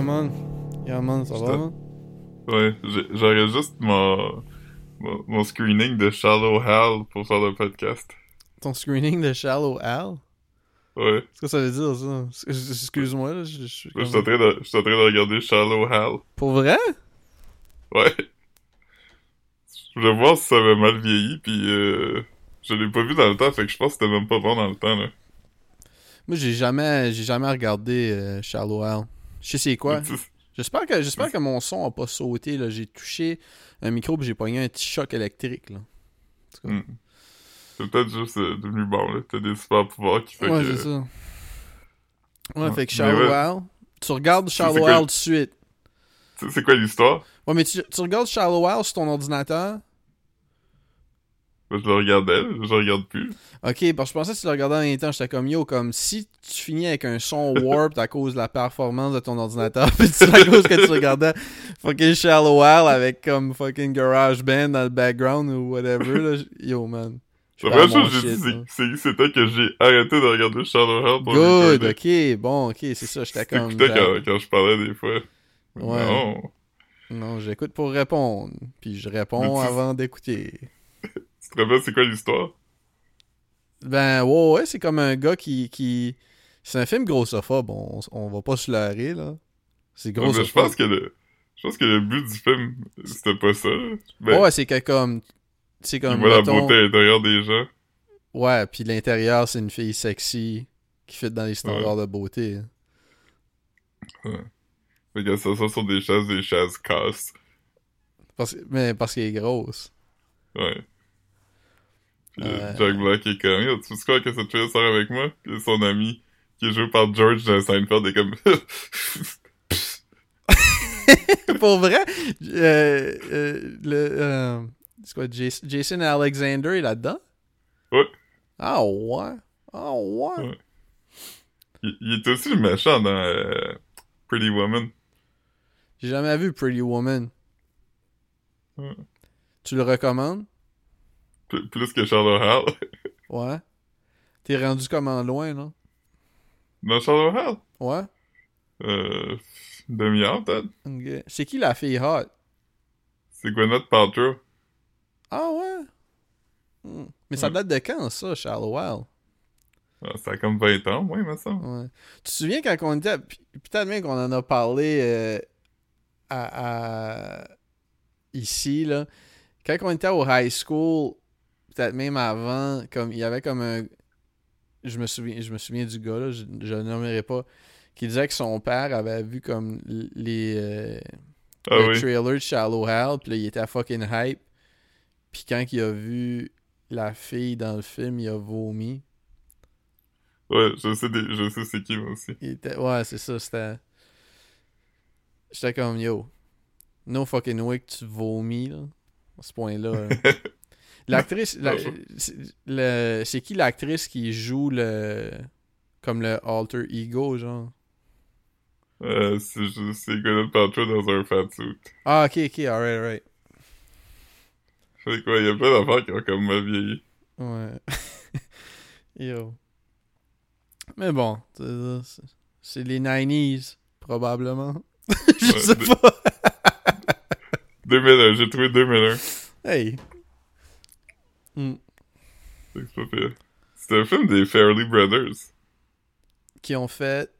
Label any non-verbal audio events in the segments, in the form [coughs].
Yeah, man. Yeah, man, ça va, man? Ouais, j'aurais juste mon, mon, mon screening de Shallow Hal pour faire le podcast. Ton screening de Shallow Al? Ouais. Qu'est-ce que ça veut dire, ça? Ex- Excuse-moi, là, je suis Je suis en train de, je suis en train de regarder Shallow Hal. Pour vrai? Ouais. Je voulais voir si ça avait mal vieilli, puis euh, je l'ai pas vu dans le temps, fait que je pense que c'était même pas bon dans le temps, là. Moi, j'ai jamais, j'ai jamais regardé euh, Shallow Al. Je sais c'est quoi. J'espère que, j'espère que mon son a pas sauté, là. J'ai touché un micro pis j'ai pogné un petit choc électrique, là. Hmm. C'est peut-être juste euh, devenu bon, là. T'as des super pouvoirs qui fait Ouais, que... c'est ça. Ouais, Ouais. fait que Shallow ouais. Tu regardes Shallow Al tout de suite. Tu sais, c'est quoi l'histoire? Ouais, mais tu, tu regardes Shallow Al sur ton ordinateur. Je le regardais, je le regarde plus. Ok, parce que je pensais que tu le regardais en même temps. J'étais comme yo, comme si tu finis avec un son [laughs] warped à cause de la performance de ton ordinateur, [laughs] pis c'est à cause que tu regardais fucking Shallow Al avec comme fucking Garage Band dans le background ou whatever. Là. Yo, man. La première chose que j'ai dit, c'était que j'ai arrêté de regarder Shallow Hal pour Good, ok, bon, ok, c'est ça. J'étais comme. T'écoutais quand, quand je parlais des fois. Ouais. Non. Non, j'écoute pour répondre. Puis je réponds avant d'écouter. Tu te rappelles c'est quoi l'histoire? Ben, ouais, ouais, c'est comme un gars qui. qui... C'est un film grossophobe, on, on va pas se leurrer, là. C'est Ouais, mais je grossophobe. pense que le... Je pense que le but du film, c'était pas ça. Ben, ouais, c'est que comme. C'est il comme. la beauté à l'intérieur des gens. Ouais, puis l'intérieur, c'est une fille sexy qui fit dans les standards de beauté. Fait qu'elle s'assoit sur des chaises, des chaises cassent. Parce... Mais parce qu'elle est grosse. Ouais. Puis euh. Jack Black est comme, Yo, tu sais quoi que cette fille sort avec moi? Puis son ami, qui est joué par George de Seinfeld, est comme... [laughs] Pour vrai, euh, euh, le. euh, c'est quoi, Jason, Jason Alexander est là-dedans? Ouais. Ah ouais? Ah ouais? Ouais. il, il est aussi le méchant dans euh, Pretty Woman. J'ai jamais vu Pretty Woman. Ouais. Tu le recommandes? P- plus que Charlotte Hall. [laughs] Ouais. T'es rendu comment loin, là? dans Charlotte Hall? Ouais. Euh... Demi-heure, peut-être? C'est qui la fille hot? C'est Gwyneth Paltrow. Ah ouais? Hmm. Mais ça date de quand, ça, Shallow Wild? Ah, ça a comme 20 ans, il me semble. Ouais. Tu te souviens quand on était. Peut-être même qu'on en a parlé euh, à, à- ici, là. Quand on était au high school, peut-être même avant, comme il y avait comme un. Je me souviens, je me souviens du gars, là, je je ne le nommerai pas, qui disait que son père avait vu comme les. euh, Ah le oui. trailer de Shallow Hal, puis là, il était fucking hype. Puis quand il a vu la fille dans le film, il a vomi. Ouais, je sais, des... je sais c'est qui, moi aussi. Il était... Ouais, c'est ça, c'était... J'étais comme, yo, no fucking way que tu vomis, là, à ce point-là. là. [laughs] L'actrice... la- c'est le- c'est qui l'actrice qui joue le... Comme le alter ego, genre? Euh, c'est Gwyneth Paltrow dans un fatsuit. Ah, ok, ok, alright, alright. Fait quoi, il y a plein d'affaires qui ont comme mal vieilli. Ouais. [laughs] Yo. Mais bon, c'est- les 90s, probablement. [laughs] Je Ouais, sais pas. [laughs] 2001, j'ai trouvé 2001. Hey. Hmm. C'est pas pire. C'est un film des Fairley Brothers. Qui ont fait.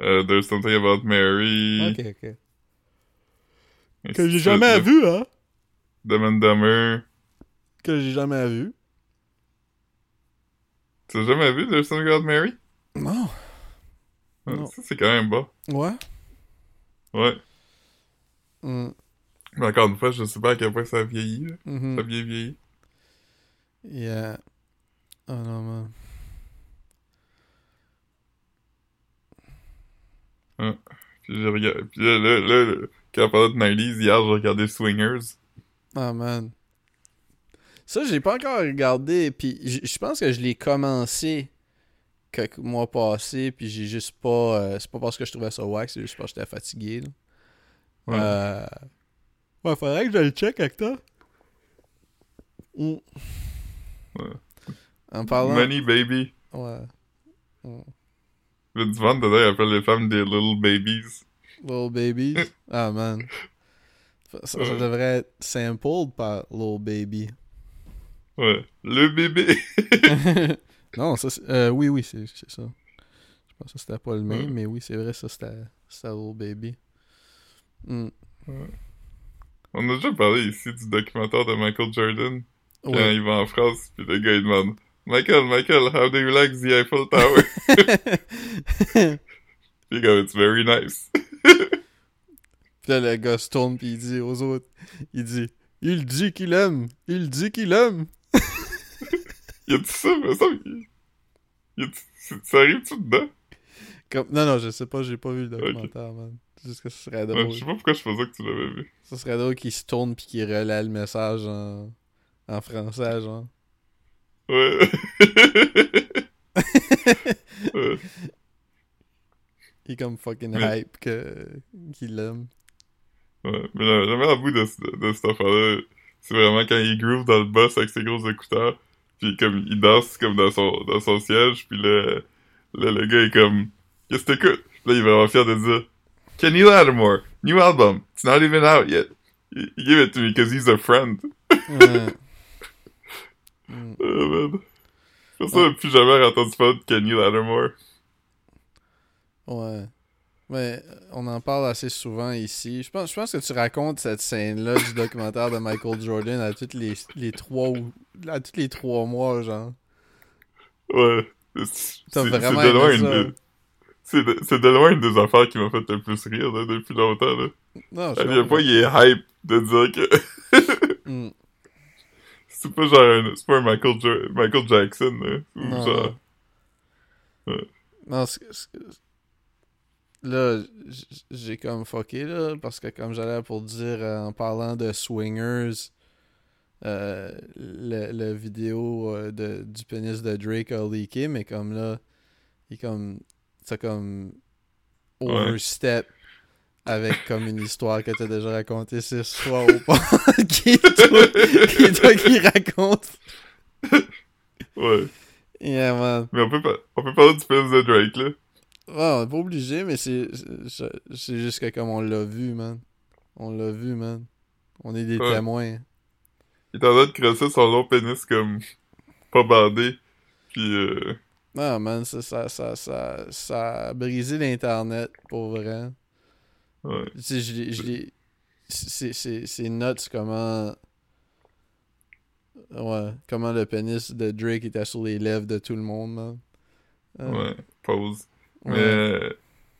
Euh, There's Something About Mary. Ok, ok. Que j'ai jamais vu, hein. Dumb and Dumber. Que j'ai jamais vu. Tu as jamais vu There's Something About Mary? Non. Ah, Non. Ça, c'est quand même bas. Ouais. Ouais. Hmm. Mais encore une fois, je sais pas à quel point ça a vieilli. là. Mhm. Ça a bien vieilli. Yeah. Oh non, man. Puis j'ai regardé. Puis là, là, là, là, quand on parlait de 90s, hier, j'ai regardé Swingers. Oh man. Ça, j'ai pas encore regardé, puis je pense que je l'ai commencé quelques mois passés, puis j'ai juste pas. euh, c'est pas parce que je trouvais ça wack, c'est juste parce que j'étais fatigué. Là. Ouais. Euh... Ouais, faudrait que je le check avec toi. Mm. Ouais. En parlant. Money Baby. Ouais. Le divan dedans, il appelle les femmes des Little Babies. Little Babies? [laughs] Ah, man. Ça, ça Ouais. devrait être sampled par Little Baby. Ouais. Le bébé. [laughs] non, ça, c'est- euh, oui, oui, c'est ça. Je pense que c'était pas le même, Ouais. mais oui, c'est vrai, ça, c'était c'était Little Baby. Hmm. On a déjà parlé ici du documentaire de Michael Jordan. Ouais. il va en France, puis le gars il demande Michael, Michael, how do you like the Eiffel Tower? [laughs] Puis comme, it's very nice. [laughs] Puis là, le gars se tourne puis il dit aux autres, il dit, il dit qu'il aime, il dit qu'il aime. [laughs] Y a-tu ça? Mais ça, y ça arrive-tu dedans? Comme... Non, non, je sais pas, j'ai pas vu le documentaire, man. Juste que ce serait Ouais, drôle. je sais pas pourquoi je pensais que tu l'avais vu. Ça serait drôle qu'il se tourne puis qu'il relaie le message en, en français, genre. Ouais. Ouais. [laughs] Il est comme fucking Mais- hype que... qu'il l'aime. Ouais, mais le, le meilleur bout de, ce- de cette affaire-là, c'est vraiment quand il groove dans le boss avec ses gros écouteurs, puis comme il danse comme dans son, dans son siège, puis là, là, le gars est comme « Qu'est-ce que t'écoutes? » Là, il est vraiment fier de dire « Kenny Lattimore, new album, it's not even out yet. Gave it to me because he's a friend. Ouais. Mm. Oh, man. Pour ça, plus jamais entendu parler de Kenny Lattimore. Ouais. Mais euh, on en parle assez souvent ici. Je pense, je pense que tu racontes cette scène-là du documentaire de Michael Jordan à toutes les, les trois ou à tous les trois mois, genre. Ouais. C'est vraiment de loin une des- c'est de, loin une des affaires qui m'a fait le plus rire là, depuis longtemps. Là. Non, je À quel point il est hype de dire que Mm. C'est pas genre un, c'est pas un Michael, Jo- Michael Jackson. Là, ou Non, genre, Non, c'est- c'est- là, j'ai comme fucké, là, parce que comme j'allais pour dire, euh, en parlant de Swingers, euh, le, le vidéo euh, de, du pénis de Drake a leaké, mais comme là, il est comme, c'est comme overstep avec comme une histoire que t'as déjà racontée six fois au pod, [laughs] qui est toi qui, est toi qui raconte. ouais. Yeah, man. Mais on peut, pas, on peut parler du pénis de Drake là. Ouais, on est pas obligé, mais c'est juste que comme on l'a vu, man. On l'a vu, man. On est des Ouais. témoins. Il est en train de crosser son long pénis comme pas bandé. Puis euh, Non, man, ça, ça, ça, ça, ça a brisé l'Internet, pour vrai. Ouais. Je l'ai... C'est nuts comment... Ouais, comment le pénis de Drake était sur les lèvres de tout le monde, man. Euh, Ouais. Pause. ouais. Mais euh,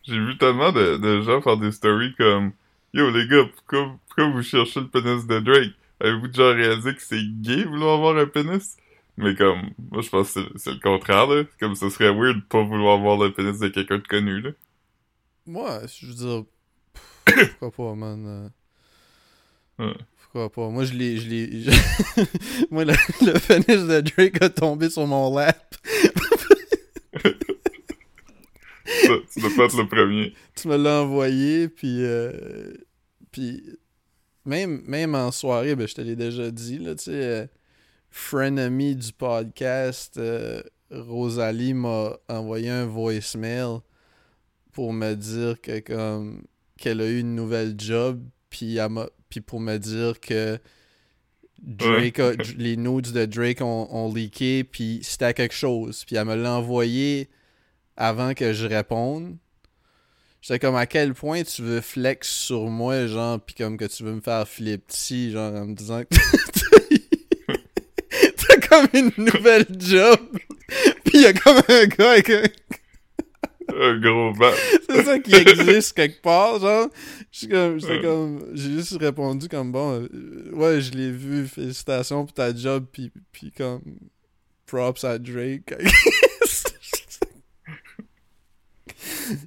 j'ai vu tellement de, de gens faire des stories comme Yo les gars, pourquoi, pourquoi vous cherchez le pénis de Drake? Avez-vous déjà réalisé que c'est gay vouloir avoir un pénis? Mais comme, moi je pense que c'est- c'est le contraire là. Comme ce serait weird de pas vouloir avoir le pénis de quelqu'un de connu là. Ouais, je veux dire... [coughs] Pourquoi pas, man? euh, Ouais. Pourquoi pas? Moi, je l'ai... Je l'ai je- [laughs] Moi, le, le pénis de Drake a tombé sur mon lap. Ça, [laughs] tu dois pas être le premier. tu me l'as envoyé, puis... euh, puis... Même, même en soirée, ben, je te l'ai déjà dit, là, tu sais... euh, frenemy du podcast, euh, Rosalie m'a envoyé un voicemail pour me dire que comme qu'elle a eu une nouvelle job puis elle m'a puis pour me dire que Drake a- les nudes de Drake ont, ont leaké puis c'était quelque chose. Puis elle me l'a envoyé avant que je réponde. J'étais comme à quel point tu veux flex sur moi genre puis comme que tu veux me faire flip petit genre en me disant que [laughs] t'as comme une nouvelle job. [laughs] Puis y a comme un gars avec un Un gros bat. [laughs] c'est ça qui existe quelque part, genre. J'étais comme, j'étais comme, j'ai juste répondu comme bon, euh, ouais, je l'ai vu, félicitations pour ta job, puis, puis comme, props à Drake. [laughs]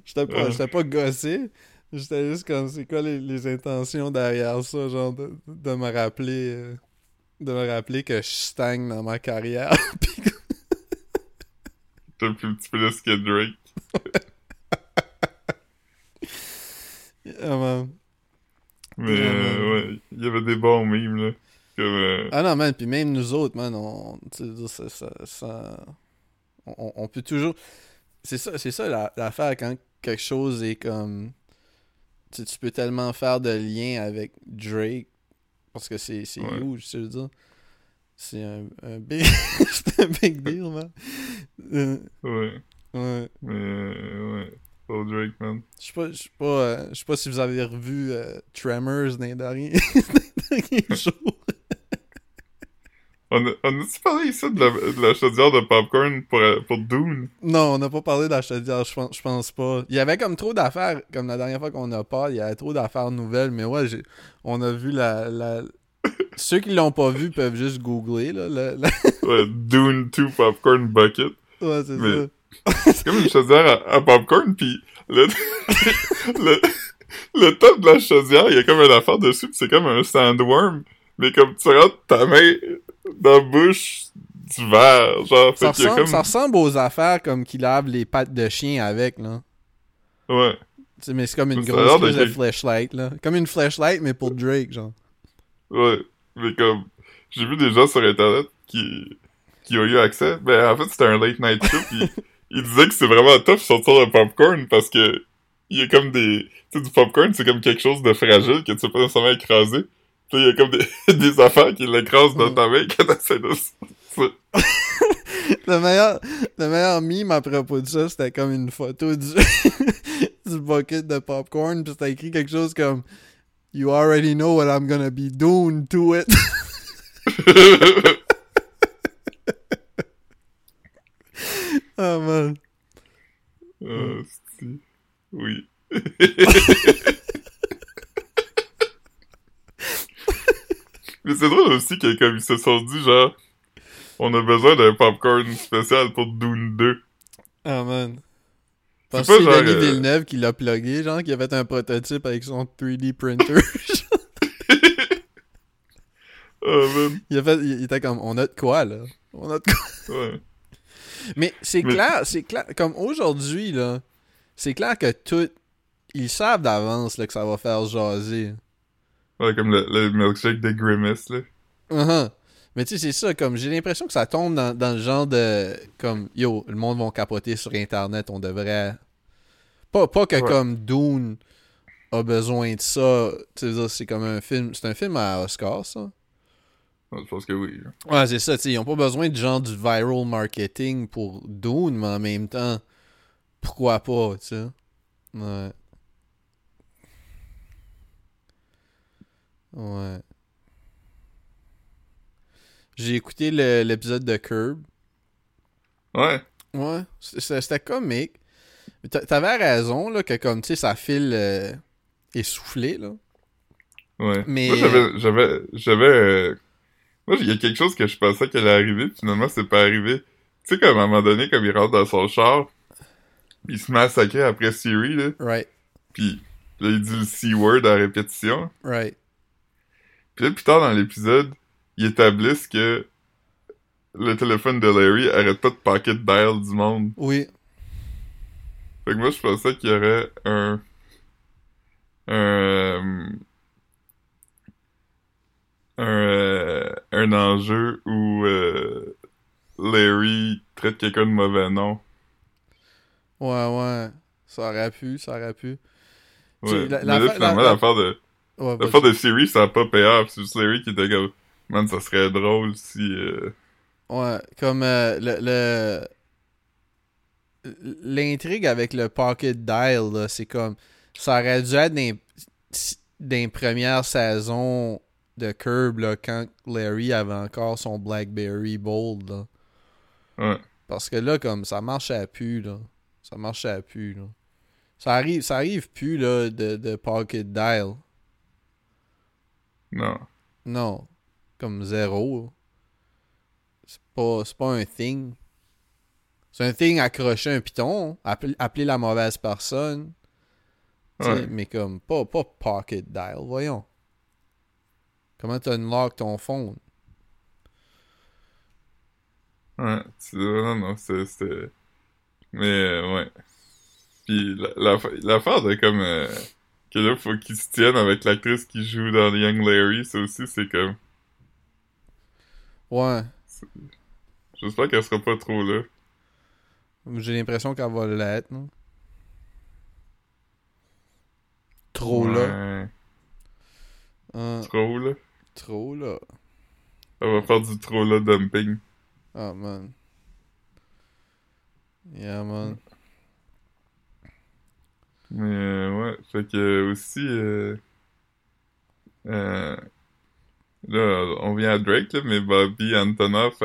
j'étais pas, j'étais pas gossé, j'étais juste comme, c'est quoi les, les intentions derrière ça, genre, de, de me rappeler, euh, de me rappeler que je stagne dans ma carrière. [laughs] Puis T'as un plus petit pénis que Drake. [laughs] Ah, man. Mais Ouais, euh, ouais, il y avait des bons mimes là. Comme euh, Ah non, man, puis même nous autres, man, on, ça, ça, ça- on, on peut toujours... C'est ça, c'est ça la- l'affaire quand quelque chose est comme tu peux tellement faire de liens avec Drake parce que c'est c'est Ouais. huge, tu veux dire. C'est un, un big [laughs] c'est un big deal, man. Euh, Ouais. Ouais. Euh, ouais. Pour Drake, man. Je sais pas, je sais pas, euh, je sais pas si vous avez revu euh, Tremors dans les derniers, [laughs] dans les derniers jours. On a- on a-tu parlé ici de la, de la chaudière de popcorn pour, euh, pour Dune? Non, on n'a pas parlé d'Achadière, je pense, je pense pas. Il y avait comme trop d'affaires, comme la dernière fois qu'on a pas, il y avait trop d'affaires nouvelles, mais ouais, on a vu la, la... [laughs] Ceux qui l'ont pas vu peuvent juste googler, là. la- la- Ouais, Dune 2 Popcorn Bucket. [laughs] Ouais, c'est Mais- ça. C'est comme une chaudière à, à popcorn, pis le, [laughs] le, le top de la chaudière, il y a comme une affaire dessus, pis c'est comme un sandworm. Mais comme tu rentres ta main dans la bouche du verre, genre, Ça fait ressemble, comme... ça ressemble aux affaires comme qui lavent les pattes de chien avec, là. Ouais. Tu sais, mais c'est comme une Ça grosse de flashlight, là. Comme une flashlight, mais pour Drake, genre. Ouais, mais comme, j'ai vu des gens sur Internet qui, qui ont eu accès. Ben, en fait, c'était un late night show, pis ils disaient que c'est vraiment tough sortir le popcorn parce que il y a comme des, tu sais, du popcorn, c'est comme quelque chose de fragile que tu peux pas nécessairement écraser. Puis il y a comme des, [laughs] des affaires qui l'écrasent dans ta main quand t'essaies de. [laughs] Le meilleur, le meilleur meme à propos de ça, c'était comme une photo du, [laughs] du bucket de popcorn, puis c'était écrit quelque chose comme You already know what I'm gonna be doing to it. Oh man. Ah, c'est- oui. [laughs] Mais c'est drôle aussi que comme ils se sont dit genre on a besoin d'un popcorn spécial pour Dune 2. Oh man. C'est Parce pas genre, Denis euh, Villeneuve qui l'a plugué, genre, qui a fait un prototype avec son 3D printer. [laughs] Oh man. il, a fait, il, il était comme, on a de quoi, là? On a de quoi? Ouais. Mais c'est clair, c'est clair, comme aujourd'hui, là, c'est clair que tout, ils savent d'avance, là, que ça va faire jaser. Ouais, comme le, le milkshake de Grimace là. Uh-huh. Mais tu sais, c'est ça, comme, j'ai l'impression que ça tombe dans, dans le genre de, comme, yo, le monde va capoter sur Internet, on devrait... Pas, pas que Ouais. comme Dune a besoin de ça, tu sais, c'est comme un film, c'est un film à Oscar, ça? Je pense que oui. Ouais, c'est ça, tu sais, ils ont pas besoin de genre du viral marketing pour Dune, mais en même temps, pourquoi pas, tu sais. Ouais. Ouais. J'ai écouté l'épisode de Curb. Ouais. Ouais, c'était comique. T'avais raison, là, que comme, tu sais, ça file euh, essoufflé, là. Ouais. Mais- Moi j'avais j'avais j'avais euh, moi il y a quelque chose que je pensais qu'elle allait arriver, puis finalement c'est pas arrivé. Tu sais comme à un moment donné comme il rentre dans son char, il se sacrer après Siri là, Right, puis là il dit le C-word à répétition. right. Puis là plus tard dans l'épisode, ils établissent que le téléphone de Larry arrête pas de pocket dial du monde. Oui, Fait que moi, je pensais qu'il y aurait un... Un... Un, euh, un enjeu où euh, Larry traite quelqu'un de mauvais nom. ouais, ouais. Ça aurait pu, ça aurait pu. Ouais. la- Mais la- là, la- finalement, la- l'affaire de... Ouais, L'affaire de Siri, ça a pas payé. C'est Larry qui était comme... Man, ça serait drôle si... euh, Ouais, comme euh, le, le- l'intrigue avec le pocket dial, là, c'est comme ça aurait dû être dans, dans les premières saisons de Curb là, quand Larry avait encore son Blackberry Bold. Là. Ouais. Parce que là, comme ça marchait plus, là. Ça marchait plus, là. Ça arrive, ça arrive plus là, de, de pocket dial. Non. Non. Comme zéro. C'est pas, c'est pas un thing. C'est un thing accrocher un piton, appeler, appeler la mauvaise personne. Ouais. Mais comme pas, pas pocket dial, voyons. Comment tu unlock ton phone? Ouais. tu- Non, non, c'est- c'était... Mais, euh, ouais. Puis la- la- l'affaire de comme... euh, que là, faut qu'il se tienne avec l'actrice qui joue dans Young Larry, ça aussi, c'est comme... Ouais. J'espère qu'elle sera pas trop là. J'ai l'impression qu'elle va l'être, non? trop là. Hein, Trop, là. Trop là. On va faire du trop, là, dumping. Ah, man. Yeah, man. Mais, euh, ouais. Fait que, aussi, euh, euh, là, on vient à Drake, là, mais Bobby Antonoff,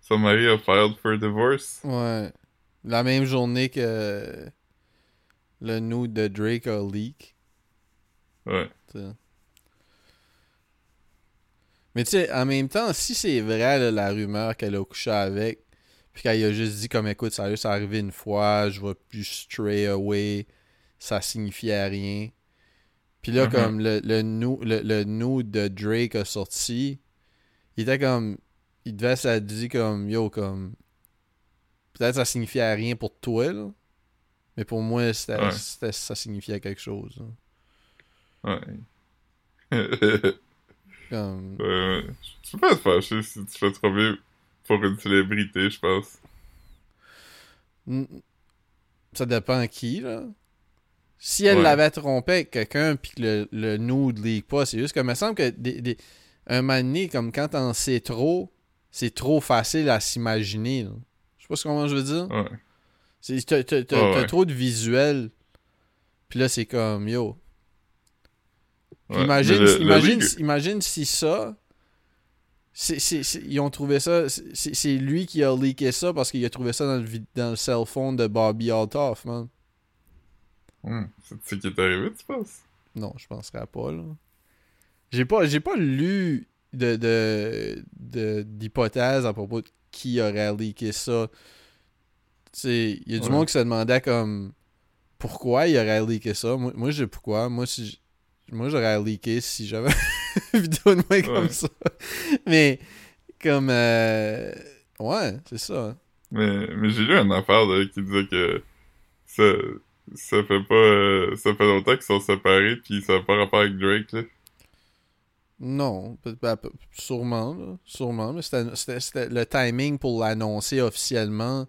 son mari a filed for divorce. Ouais. La même journée que le nude de Drake a leak. Ouais. tu sais. Mais tu sais, en même temps, si c'est vrai là, la rumeur qu'elle a couché avec, puis qu'elle a juste dit comme écoute, sérieux, ça arrivé une fois, je vais plus stray away, ça signifiait rien. Puis là, Mhm. comme le, le, nu- le, le nude de Drake a sorti, il était comme. Il devait se dire comme yo, comme. Peut-être ça signifiait rien pour toi, là. Mais pour moi, c'était, Ouais. c'était- ça signifiait quelque chose. là. Ouais. [laughs] Comme. Euh, tu peux pas te fâcher si tu fais trop bien pour une célébrité, je pense. Ça dépend qui, là. Si elle Ouais. l'avait trompé avec quelqu'un puis que le, le nude leak pas, c'est juste que me semble que des, des- un moment donné, comme quand t'en sais trop, c'est trop facile à s'imaginer. Je sais pas comment je veux dire. Ouais. T'as ouais. trop de visuels. Puis là, c'est comme, yo. Ouais. imagine, le- imagine, imagine si ça. ils ont trouvé ça. c'est- lui qui a leaké ça parce qu'il a trouvé ça dans le, dans le cell phone de Bobby Altoff, man. Hum, C'est ce qui est arrivé, tu penses? Non, je penserais pas, là. J'ai pas, j'ai pas lu de, de, de- d'hypothèse à propos de qui aurait leaké ça. Il y a du Ouais. monde qui se demandait comme pourquoi il aurait leaké ça. Moi, moi je sais pourquoi. Moi, si moi j'aurais leaké si j'avais [laughs] une vidéo de moi comme Ouais. ça. Mais, comme. euh, Ouais, c'est ça. Mais, mais j'ai lu une affaire là, qui disait que ça, ça fait pas euh, ça fait longtemps qu'ils sont séparés puis ça n'a pas rapport avec Drake là. Non, ben, sûrement, là, sûrement, mais c'était le timing pour l'annoncer officiellement.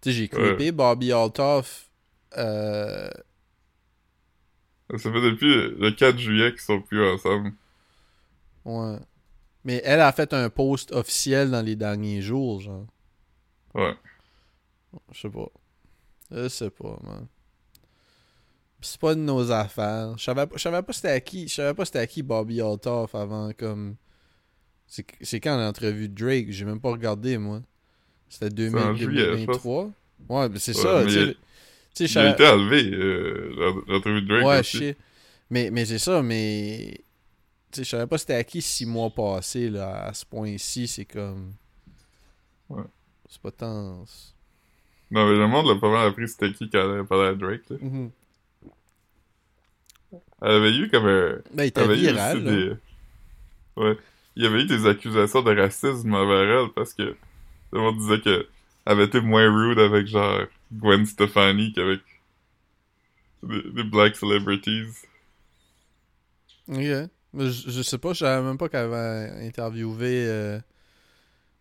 Tu sais, j'ai clippé Bobby Altoff. Euh, Ça fait depuis le 4 juillet qu'ils sont plus ensemble. ouais. Mais elle a fait un post officiel dans les derniers jours, genre. Ouais. Je sais pas. Je sais pas, man. C'est pas de nos affaires. Je savais savais pas c'était à qui. Je savais pas c'était à qui Bobby Altoff avant comme. C'est quand l'entrevue de Drake? J'ai même pas regardé moi. C'était C'est en 2000 juillet, je 2023? Ouais, mais c'est Ouais, ça, tu sais. Sais, je Il a été enlevé, euh, l'en- l'entrevue de Drake Ouais, aussi. je sais. Mais, mais c'est ça, mais. Tu sais, je savais pas c'était à qui six mois passés, là, à ce point-ci. C'est comme. Ouais. C'est pas tant. Non, mais le monde l'a pas mal appris c'était qui quand elle parlait à Drake là. Mhm. Elle avait eu comme un... Ben, il était viral, des... Ouais. Il y avait eu des accusations de racisme envers elle parce que le monde disait que elle avait été moins rude avec genre Gwen Stefani qu'avec des, des black celebrities. Mais je, je sais pas, je savais même pas qu'elle avait interviewé euh,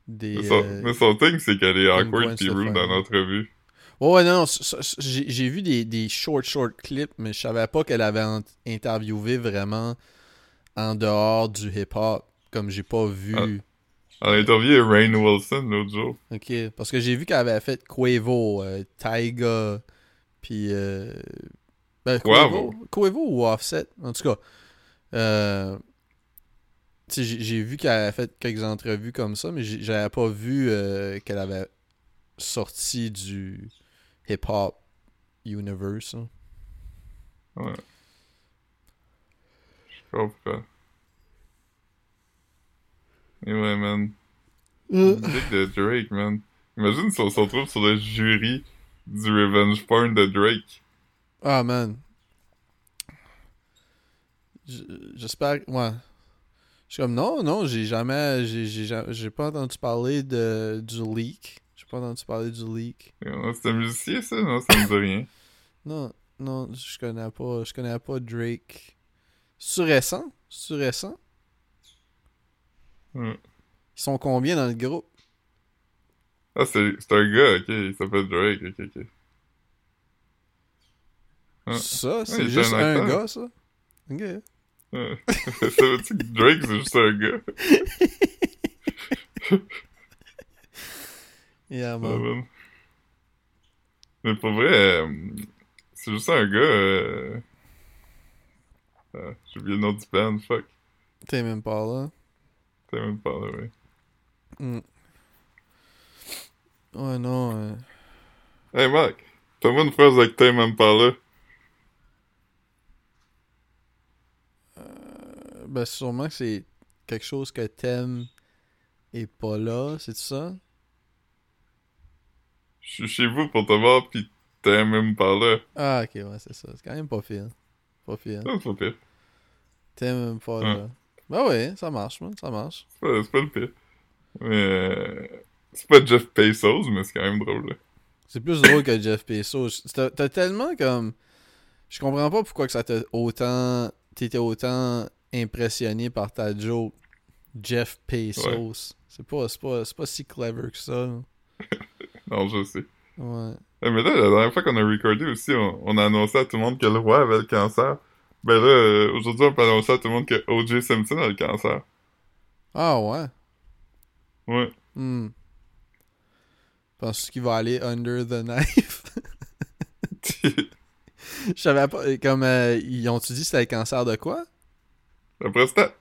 des. Mais son, euh, mais son thing, c'est qu'elle est awkward pis rude Stefani. dans l'entrevue. Ouais, ouais, non, non, j'ai vu des, des short, short clips, mais je savais pas qu'elle avait en- interviewé vraiment en dehors du hip-hop, comme j'ai pas vu. Ah. Elle a interviewé Rain Wilson l'autre jour. Ok, parce que j'ai vu qu'elle avait fait Quavo, euh, Tyga, puis... Euh, ben, Quavo. Quavo. Ou Offset, en tout cas. Euh, tu sais, j'ai vu qu'elle avait fait quelques entrevues comme ça, mais j'avais pas vu euh, qu'elle avait sorti du hip-hop universe. hein. Ouais. Je comprends. Et ouais, man. Musique de Drake, man. Imagine si on se retrouve sur le jury du Revenge Porn de Drake. Ah, man. J- J'espère... Ouais. Je suis comme, non, non, j'ai jamais... J'ai j'ai ja- j'ai pas entendu parler de, du leak. J'ai pas entendu parler du leak. C'est un musicien, ça? Non, ça me dit rien. [laughs] Non, non, je connais pas... Je connais pas Drake. C'est récent? C'est récent? Ouais. Ils sont combien dans le groupe? Ah, c'est c'est un gars, ok. Il s'appelle Drake, ok, ok. Ah. Ça, c'est il était juste un gars, ça? Ok. [laughs] Ouais. Savais-tu que Drake, c'est juste un gars? [laughs] Yeah, Ah, man. man. Mais pour vrai, euh, c'est juste un gars. Euh... Ah, J'ai oublié le nom du band, fuck. T'es même pas là. T'as même pas là, ouais. Hmm. Ouais, non. euh, Hey Marc, fais-moi une phrase avec Tame Impala. euh, ben, sûrement que c'est quelque chose que t'aimes et pas là, c'est ça? Je suis chez vous pour te voir, pis Tame Impala. Ah, ok, ouais, c'est ça. C'est quand même pas pire. Pas pire. Ça, c'est pas pire. T'aimes même pas là. Ben ouais, ça marche, man, ça marche. C'est pas, pas le pire. Mais. euh, C'est pas Jeff Bezos, mais c'est quand même drôle, là. C'est plus drôle que Jeff Bezos. T'as tellement comme. Je comprends pas pourquoi que ça t'a autant. T'étais autant impressionné par ta joke. Jeff Bezos. C'est pas, c'est pas, c'est pas si clever que ça. [laughs] Non, je sais. Ouais. Eh, mais là, la dernière fois qu'on a recordé aussi, on, on a annoncé à tout le monde que le roi avait le cancer. Ben là, euh, aujourd'hui, on peut annoncer à tout le monde que O.J. Simpson a le cancer. Ah ouais? Ouais. Hmm. Penses-tu qu'il va aller under the knife? [laughs] Je savais pas. Comme. euh, ils ont-tu dit que c'était le cancer de quoi? La prostate.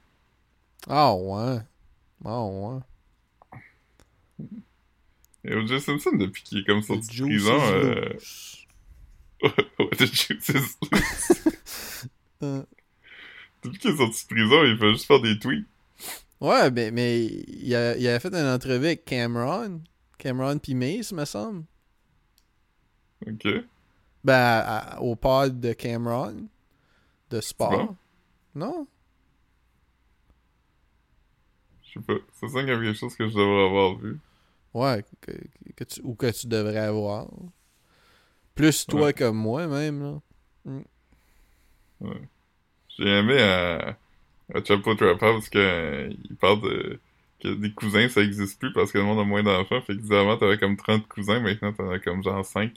Ah ouais. Ah ouais. Et O.J. Simpson, depuis qu'il est comme sorti de prison, is euh... [laughs] ouais, the juice is loose. [laughs] Depuis qu'il est sorti de prison, il fait juste faire des tweets? Ouais, mais, mais il, a, il avait fait une entrevue avec Cameron. Cameron pis Mace, me semble. Ok. Ben, à- à- au pod de Cameron. De sport. bon? Non? Je sais pas. Ça sent comme quelque chose que je devrais avoir vu. Ouais, que, que tu, ou que tu devrais avoir. Plus toi Ouais. que moi, même, là. J'ai aimé à, à Chapo Trap House que, euh, parle de que des cousins ça existe plus parce que le monde a moins d'enfants. Fait que avant t'avais comme 30 cousins, maintenant t'en as comme genre 5.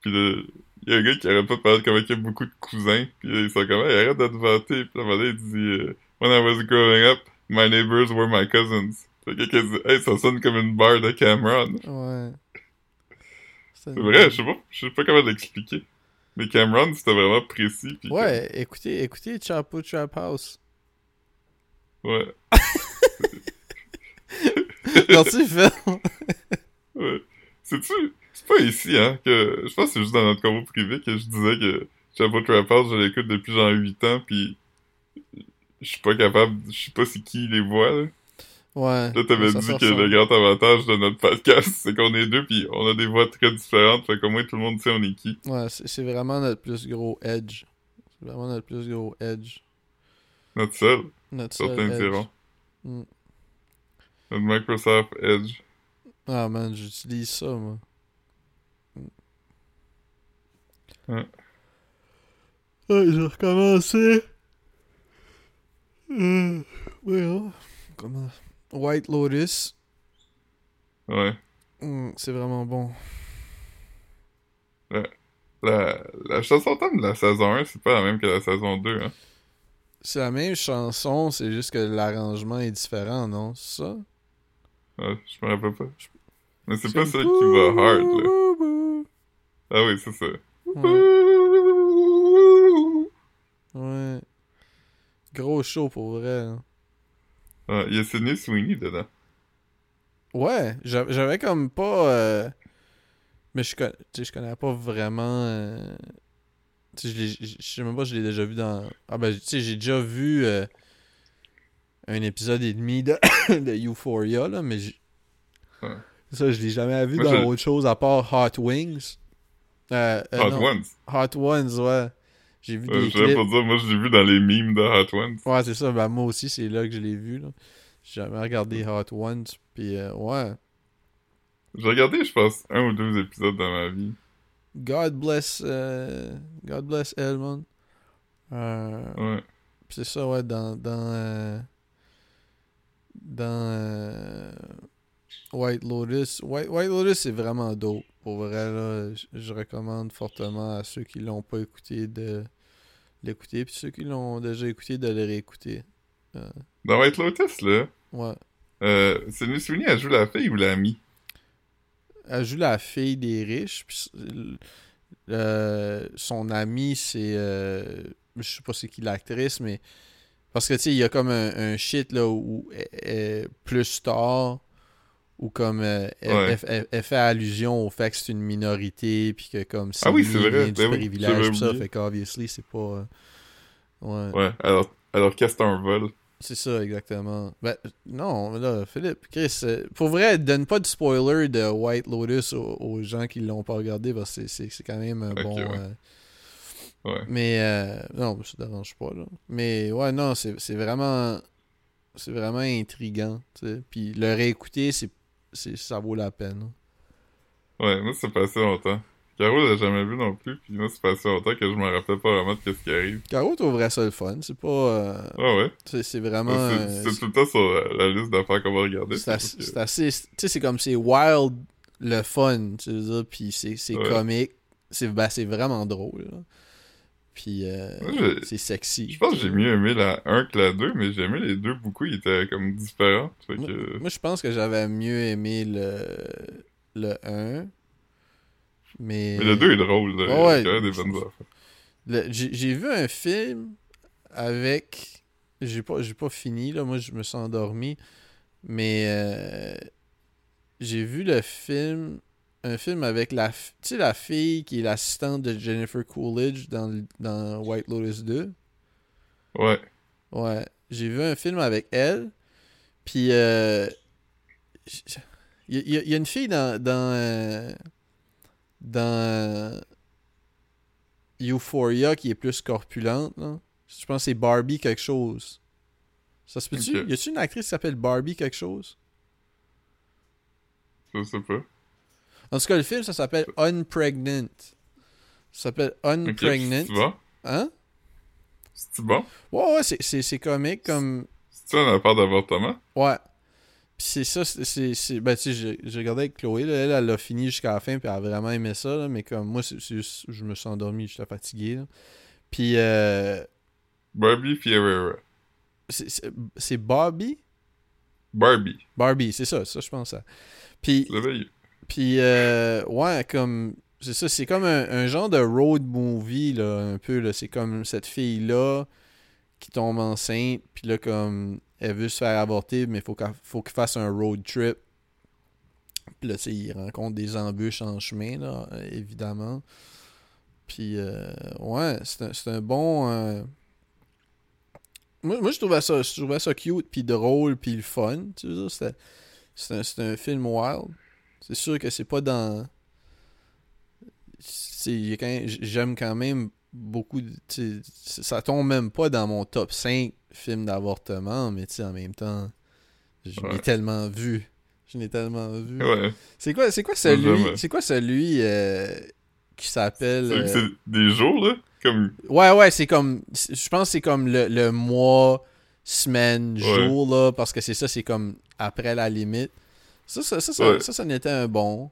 Puis là, il y a un gars qui arrête pas de parler de comment il y a beaucoup de cousins. Puis là, ils sont comme, hey, arrête de te vanter. Puis là, il dit, euh, When I was growing up, my neighbors were my cousins. Fait que quelqu'un dit, hey, ça sonne comme une barre de Cameron. Ouais. C'est vrai, je sais pas, je sais pas comment l'expliquer. Mais Cameron, c'était vraiment précis. Ouais, écoutez, écoutez Chapo Trap House. ouais. [laughs] Merci, Phil. [laughs] Ouais. C'est-tu... C'est pas ici, hein, que... Je pense que c'est juste dans notre convo privé que je disais que Chapo Trap House, je l'écoute depuis genre 8 ans, puis je suis pas capable... Je sais pas c'est qui les voit, là. Ouais. Là, t'avais dit que le grand avantage de notre podcast, c'est qu'on est deux, puis on a des voix très différentes, fait qu'au moins tout le monde sait on est qui. Ouais, c'est vraiment notre plus gros edge. C'est vraiment notre plus gros edge. Notre seul, Notre seul certains edge. diront. Mm. Notre Microsoft Edge. Ah man, j'utilise ça, moi. Ouais. Ouais, j'ai recommencé. Euh, ouais, hein. Comment? White Lotus. Ouais. Mm, c'est vraiment bon. La, la chanson thème de la saison 1, c'est pas la même que la saison 2, hein. C'est la même chanson, c'est juste que l'arrangement est différent, non? C'est ça? Ouais, je me rappelle pas. Mais c'est pas celle qui va hard, là. Ah oui, c'est ça. Ouais. Gros show pour vrai. hein. Ah, il y a Sydney Sweeney dedans. Ouais, j'a- j'avais comme pas. euh, Mais je, con- je connais pas vraiment. euh, je je sais même pas je l'ai déjà vu dans. Ah ben, tu sais, j'ai déjà vu euh, un épisode et demi de, [coughs] de Euphoria, là, mais Ouais. ça, je l'ai jamais vu Moi, dans je- autre chose à part Hot Wings. Hot Ones. Hot Ones, ouais. J'ai vu des clips. dire, moi je l'ai vu dans les memes de Hot Ones. Ouais, c'est ça. Ben, moi aussi, c'est là que je l'ai vu. J'ai jamais regardé Hot Ones. Puis, euh, ouais. J'ai regardé, je pense, un ou deux épisodes dans ma vie. God bless. euh, God bless Elmon. Euh, Ouais. c'est ça, ouais, dans. Dans. euh, dans. White Lotus. White, White Lotus, c'est vraiment dope. Pour vrai, là, je- recommande fortement à ceux qui l'ont pas écouté de l'écouter, puis ceux qui l'ont déjà écouté de le réécouter. Dans White Lotus, là, Ouais. euh, c'est Miss Sweeney, elle joue la fille ou l'amie? Elle joue la fille des riches, puis euh, son ami, c'est. euh, je sais pas c'est qui l'actrice, mais. Parce que, tu sais, il y a comme un, un shit, là, où. plus tard, où comme. euh, elle, Ouais. elle- elle- elle fait allusion au fait que c'est une minorité, puis que, comme. Ah oui, c'est vrai, du ben privilège, ça, fait qu'obviously, c'est pas. euh, ouais. Ouais, alors, alors qu'est-ce que c'est un vol? C'est ça, exactement. Ben, non, là, Philippe, Chris, euh, pour vrai, donne pas de spoiler de White Lotus aux, aux gens qui l'ont pas regardé, parce que c'est- c'est c'est quand même un bon... ouais. Ouais. mais, euh, non, ça dérange pas, là. Mais, ouais, non, c'est c'est vraiment... C'est vraiment intriguant. Puis le réécouter, c'est c'est- ça vaut la peine. Ouais, moi, c'est passé longtemps. Caro l'a jamais vu non plus, puis moi, c'est passé longtemps que je me rappelais pas vraiment de qu'est-ce qui arrive. Caro trouverait ça le fun, c'est pas... euh, Ah ouais? c'est vraiment... C'est- euh, tout le temps sur la, la liste d'affaires qu'on va regarder. C'est assez, tu sais, c'est comme c'est wild le fun, tu veux dire, puis c'est Ouais. comique, c'est ben, c'est vraiment drôle. là. Puis euh, c'est sexy. Je pense que j'ai mieux aimé la 1 que la 2, mais j'ai aimé les deux beaucoup, ils étaient comme différents. Fait que... Moi, je pense que j'avais mieux aimé le le 1. Mais, Mais le 2 est drôle, là. Ouais, il y a quand même des je- bonnes affaires. le- j'ai vu un film avec j'ai pas j'ai pas fini là, moi je me suis endormi, mais euh, j'ai vu le film un film avec la la fille qui est l'assistante de Jennifer Coolidge dans White Lotus 2. Ouais. Ouais, j'ai vu un film avec elle. Puis euh, il y, a- il y a une fille dans dans euh, dans Euphoria qui est plus corpulente là. Je pense que c'est Barbie quelque chose. Ça se peut-tu? Y a-tu une actrice qui s'appelle Barbie quelque chose? Je sais pas. En tout cas, le film, ça s'appelle Unpregnant. Ça s'appelle Unpregnant. c'est bon? Hein? C'est bon? Ouais, ouais, c'est- c'est c'est comique comme. C'est une affaire d'avortement? Ouais. Puis c'est ça, c'est- Ben, tu sais, j'ai regardé avec Chloé, là, elle, elle l'a fini jusqu'à la fin, puis elle a vraiment aimé ça, là, mais comme moi, c'est juste- je me suis endormi, j'étais fatigué, là. Puis, euh, Barbie Ferreira. c'est- c'est c'est Bobby? Barbie. Barbie, c'est ça, ça, je pense ça. Puis. Puis euh, ouais, comme. C'est ça, c'est comme un, genre de road movie, là, un peu, là. C'est comme cette fille-là qui tombe enceinte, puis là, comme. Elle veut se faire avorter, mais faut qu'elle faut qu'il fasse un road trip. Puis là, tu sais, il rencontre des embûches en chemin, là, évidemment. Puis, euh, ouais, c'est un, un bon. euh, Moi, moi, je trouvais ça, je trouvais ça cute, puis drôle, puis le fun. Tu c'était- c'est un, un film wild. C'est sûr que c'est pas dans. c'est- quand J'aime quand même beaucoup. de- Ça tombe même pas dans mon top 5 films d'avortement, mais tu sais, en même temps, je l'ai Ouais. tellement vu. Je l'ai tellement vu. Ouais. C'est quoi, c'est quoi celui, ouais. c'est quoi celui euh, qui s'appelle C'est euh, c'est des jours, là? Comme. Ouais, ouais, c'est comme. Je pense que c'est comme le, le mois, semaine, jour, là, parce que c'est ça, c'est comme après la limite. Ça, ça, ça, ça, Ouais. ça, était un bon.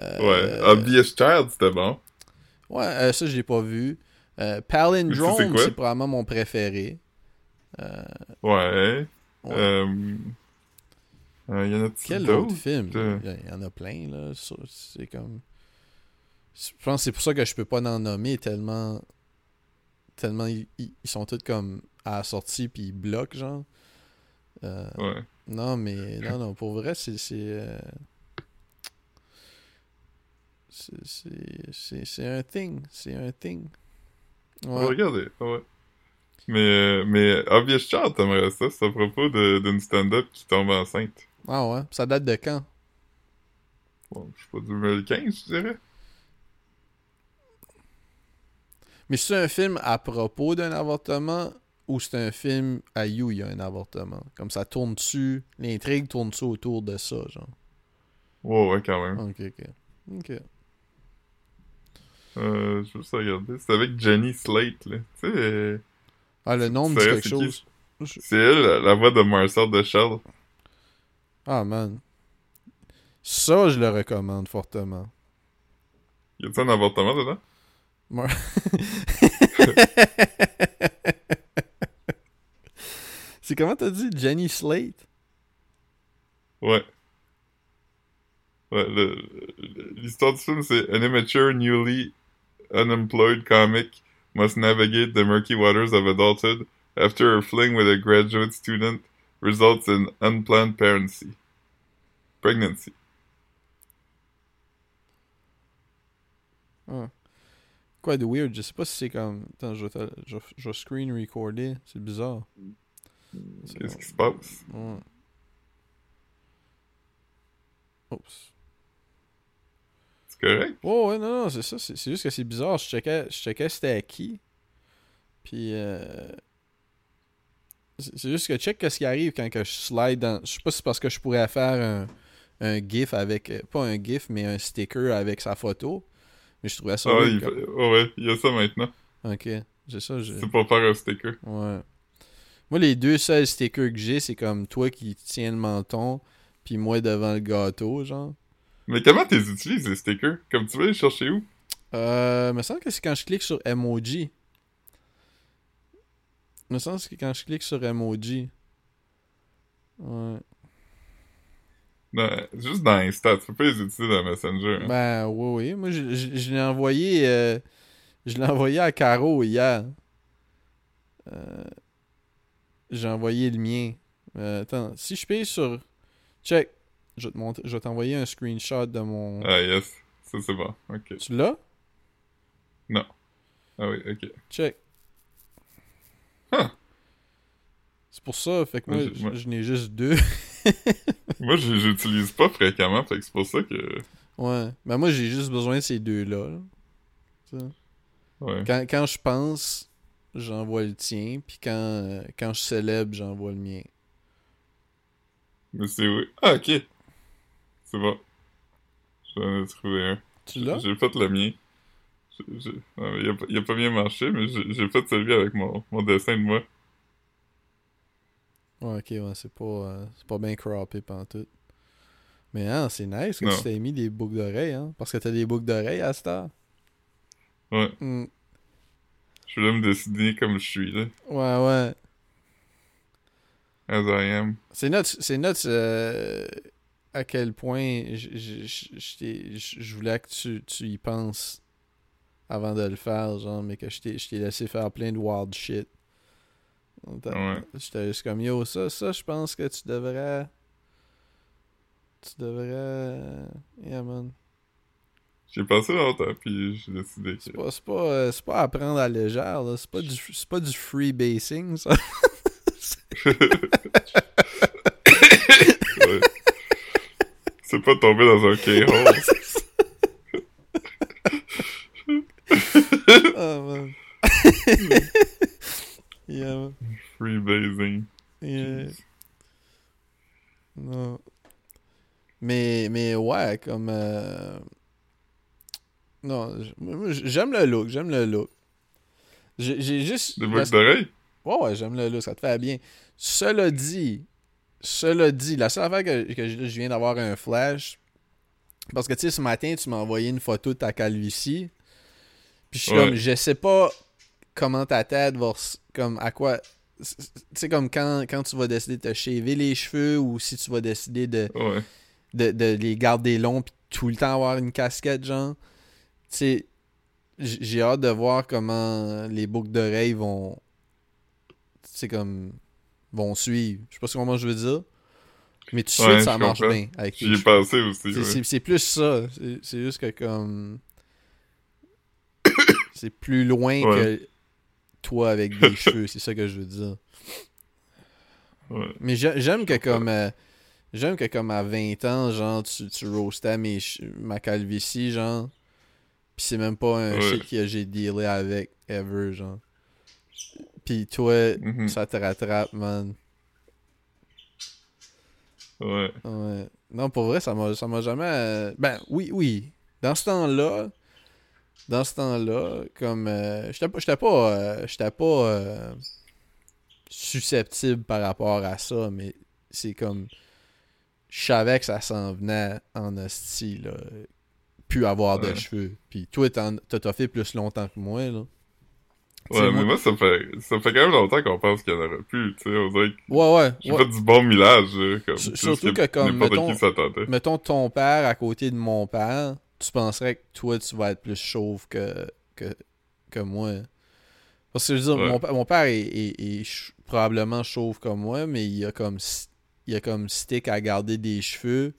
Euh, Ouais. Obvious Child, c'était bon. Ouais, euh, ça, je l'ai pas vu. Euh, Palindrome, c'est probablement mon préféré. Euh, Ouais. ouais. Euh. euh, y en a-tu Quel autre film? Euh, Il y, il en a plein, là. C'est comme. Je pense que c'est pour ça que je peux pas en nommer tellement. Tellement ils, ils- ils sont tous comme à la sortie puis ils bloquent, genre. Euh, Ouais. Non, mais non, non, pour vrai, c'est. C'est euh, c'est- c'est- c'est- c'est un thing. C'est un thing. Ouais. regarder. Ouais. Mais, mais Obvious Child, t'aimerais ça? C'est à propos de- d'une stand-up qui tombe enceinte. Ah ouais? Ça date de quand? Bon, je sais pas, 2015, je dirais. Mais c'est un film à propos d'un avortement ou c'est un film à you, il y a un avortement Comme ça tourne dessus, l'intrigue tourne dessus autour de ça, genre. Ouais, ouais, quand même. Ok, ok. Ok. Euh, je vais juste regarder. C'est avec Jenny Slate, là. Tu sais, euh, Ah, le nom me dit Sérieux, quelque qui? chose. C'est elle, la, voix de Marcel de Shell. Ah, man. Ça, je le recommande fortement. Y a-t-il un avortement dedans? Moi- [laughs] [laughs] c'est comment t'as dit? Jenny Slate? Ouais. Ouais, l'histoire du film, c'est An immature, newly unemployed comic must navigate the murky waters of adulthood after her fling with a graduate student results in unplanned pregnancy. Pregnancy. Quoi de weird? Je sais pas si c'est comme. Attends, je vais, je je vais screen recorder. C'est bizarre. C'est Qu'est-ce qui se passe? Ouais. Oups. C'est correct? Oh, ouais, non, non, c'est ça. C'est c'est juste que c'est bizarre. Je checkais, je checkais c'était à qui. Puis, euh... C'est c'est juste que check qu'est-ce qui arrive quand que je slide dans... Je sais pas si c'est parce que je pourrais faire un, un gif avec... euh, Pas un gif, mais un sticker avec sa photo. Mais je trouvais ça... Ah il comme- fait- ouais, il y a ça maintenant. Ok, j'ai ça. C'est pour faire un sticker. Ouais. Moi, les deux seuls stickers que j'ai, c'est comme toi qui tiens le menton, puis moi devant le gâteau, genre. Mais comment tu les utilises, les stickers? Comme tu veux les chercher où? Euh, me semble que c'est quand je clique sur emoji. Me semble que c'est quand je clique sur emoji. Ouais. Non, juste dans Insta, tu peux pas les utiliser dans Messenger. hein. Ben, oui, oui. Moi, je, je- je l'ai envoyé. euh, je l'ai envoyé à Caro hier. Euh, J'ai envoyé le mien. Euh, attends, si je paye sur. Check. Je vais te je vais t'envoyer un screenshot de mon. Ah yes, ça c'est bon, ok. Tu l'as? Ah oui, ok. Check. Huh. C'est pour ça, fait que moi, je- n'ai juste deux. [laughs] Moi, je j'utilise pas fréquemment, fait que c'est pour ça que... ouais. Ben moi, j'ai juste besoin de ces deux-là. là. Ça. Ouais. Quand, quand je pense, j'envoie le tien, puis quand, euh, quand je célèbre, j'envoie le mien. Mais c'est oui. Ah, ok. C'est bon. J'en ai trouvé un. Tu l'as? J'ai fait le mien. Il a, pas- il a pas bien marché, mais j'ai fait celui avec mon, mon dessin de moi. Ouais, ok, ouais, c'est pas, euh, c'est pas bien croppé pantoute. Mais hein, c'est nice que Non. tu t'aies mis des boucles d'oreilles, hein, parce que t'as des boucles d'oreilles à cette heure. Ouais. Hmm. Je voulais me dessiner comme je suis, là. Ouais, ouais. As I am. C'est nuts euh, à quel point je, voulais que tu, tu y penses avant de le faire, genre, mais que je t'ai laissé faire plein de wild shit. Ouais. J'étais juste comme, yo, ça, ça, je pense que tu devrais... Tu devrais... Yeah, man. J'ai passé longtemps, puis j'ai décidé C'est que... pas, c'est pas, euh, c'est pas à prendre à légère, là. C'est pas du, c'est pas du freebasing, ça. [laughs] Ouais. C'est pas tomber dans un K-hole. [laughs] oh, man. [laughs] yeah, man. Freebasing. Yeah. Non. Mais, mais ouais, comme. euh, Non, j'aime le look, j'aime le look. J'ai juste. Des boucles d'oreilles? Ouais, ouais, j'aime le look, ça te fait bien. Cela dit, cela dit, la seule affaire que, que je viens d'avoir un flash, parce que tu sais, ce matin, tu m'as envoyé une photo de ta calvitie. Puis je suis Ouais. comme, je sais pas comment ta tête va. Comme à quoi. Tu sais, comme quand, quand tu vas décider de te shaver les cheveux ou si tu vas décider de, Ouais. de, de les garder longs puis tout le temps avoir une casquette, genre. Sais, j'ai hâte de voir comment les boucles d'oreilles vont. Tu comme. vont suivre. Je sais pas comment je veux dire. Mais tout de Ouais, suite, ça marche comprends. bien avec J'y ai pensé aussi, C'est- ouais. Plus ça. C'est- juste que comme. [coughs] C'est plus loin Ouais. que toi avec [laughs] des cheveux. C'est ça que je veux dire. Mais j'ai- j'aime que comme. euh, J'aime que comme à 20 ans, genre, tu, tu roastais mes ma calvitie, genre. Pis c'est même pas un Ouais. shit que j'ai dealé avec ever, genre. Pis toi, Mhm. ça te rattrape, man. Ouais. Ouais. Non, pour vrai, ça m'a ça m'a jamais. euh, Ben, oui, oui. Dans ce temps-là, dans ce temps-là, comme. euh, J'étais pas. J'étais pas. euh, J'étais pas. euh, susceptible par rapport à ça, mais c'est comme. Je savais que ça s'en venait en hostie, là. Plus avoir de Ouais. cheveux. Puis toi, t'as fait plus longtemps que moi, là. Ouais, mais moi, ça fait, ça fait quand même longtemps qu'on pense qu'il y en aurait plus, tu sais, on dirait que Ouais, ouais. j'ai ouais. fait du bon millage, comme, surtout que comme, mettons- qui. Mettons ton père à côté de mon père, tu penserais que toi, tu vas être plus chauve que, que, que moi. Parce que je veux dire, Ouais. mon, mon père est, est- probablement chauve comme moi, mais il a comme il a comme stick à garder des cheveux,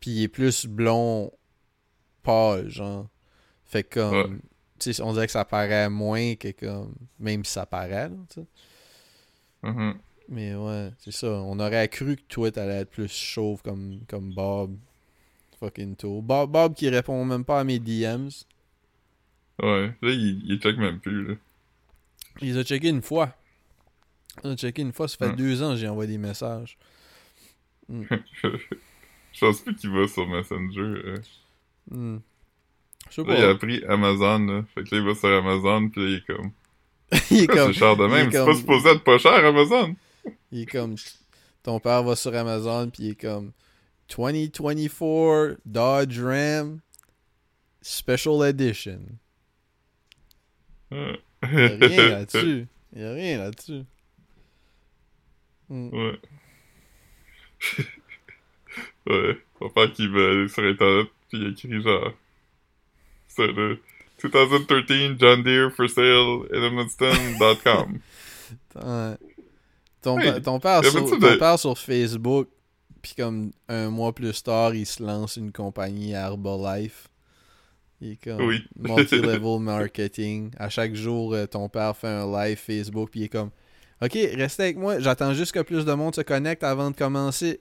puis il est plus blond genre. Fait que comme, Ouais. tu sais, on dirait que ça paraît moins que comme, même si ça paraît, là, tu sais. Mhm. Mais ouais, c'est ça. On aurait cru que toi, t'allais être plus chauve comme, comme Bob. Fucking tôt. Bob, Bob qui répond même pas à mes DMs. Ouais, là, il, il check même plus, là. Il les a checké une fois. Il a checké une fois, ça fait Hmm. deux ans que j'ai envoyé des messages. [laughs] Je pense plus qu'il va sur Messenger. euh. Hmm. Je sais Là, il a appris Amazon, là. Fait que là, il va sur Amazon, pis là, il est comme... [laughs] il est Pourquoi comme. c'est cher de même? C'est comme- pas supposé être pas cher, Amazon? [laughs] Il est comme. Ton père va sur Amazon, puis il est comme. 2024 Dodge Ram Special Edition. [laughs] Ouais. Il y a rien là-dessus. Il y a rien là-dessus. Hmm. Ouais. ouais. Mon père qui va aller sur Internet, pis il écrit genre... C'est le... 2013 John Deere for sale Edmundston.com. [laughs] Ton, Hey, pa- ton père sur, de- ton père sur Facebook, puis comme un mois plus tard, il se lance une compagnie Herbalife. Il est comme Oui. [laughs] multi-level marketing. À chaque jour, euh, ton père fait un live Facebook, puis il est comme Ok, restez avec moi, j'attends juste que plus de monde se connecte avant de commencer.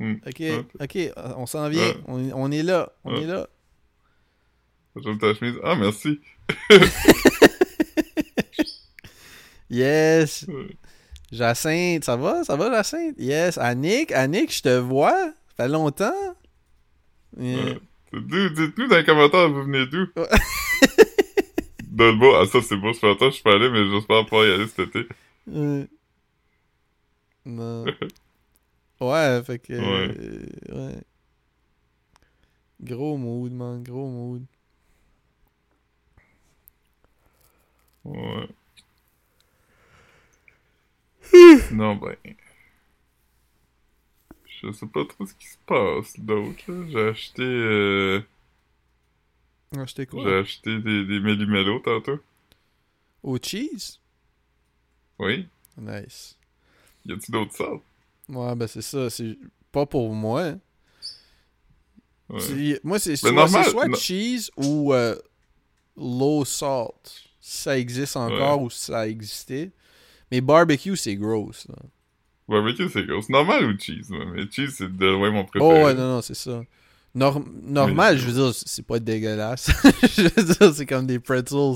Hmm. Ok, ok, euh, on s'en vient, Ouais. on, on est là, on Ouais. est là. J'aime ta chemise. Ah, merci. [laughs] Yes! Jacinthe, ça va? Ça va, Jacinthe? Yes. Annick, Annick, je te vois. Ça fait longtemps. Yeah. Ouais. D'où- Dites-nous dans les commentaires, vous venez d'où? [laughs] Le beau. Ah, ça, c'est beau. Longtemps que je suis pas allé, mais j'espère pouvoir y aller cet été. Non. [laughs] Ouais, fait que. Ouais. euh, ouais. Gros mood, man. Gros mood. Ouais. non, ben. Je sais pas trop ce qui se passe d'autre. J'ai acheté, euh, Acheter quoi? j'ai acheté des, des méli-mélos tantôt. Au cheese? Oui. Nice. Y a-tu d'autres sortes? Ouais, ben c'est ça. C'est pas pour moi. Ouais. Moi, c'est Mais soit, normal, c'est soit no- cheese ou euh, low salt. Si ça existe encore ou si ça a existé. Mais barbecue, c'est gross. Là. Barbecue, c'est gros. C'est normal ou cheese, mais cheese, c'est de loin mon Oh, préféré. ouais, non, non, c'est ça. Nor- normal, Mais- je veux dire, c'est pas dégueulasse. [laughs] je veux dire, c'est comme des pretzels.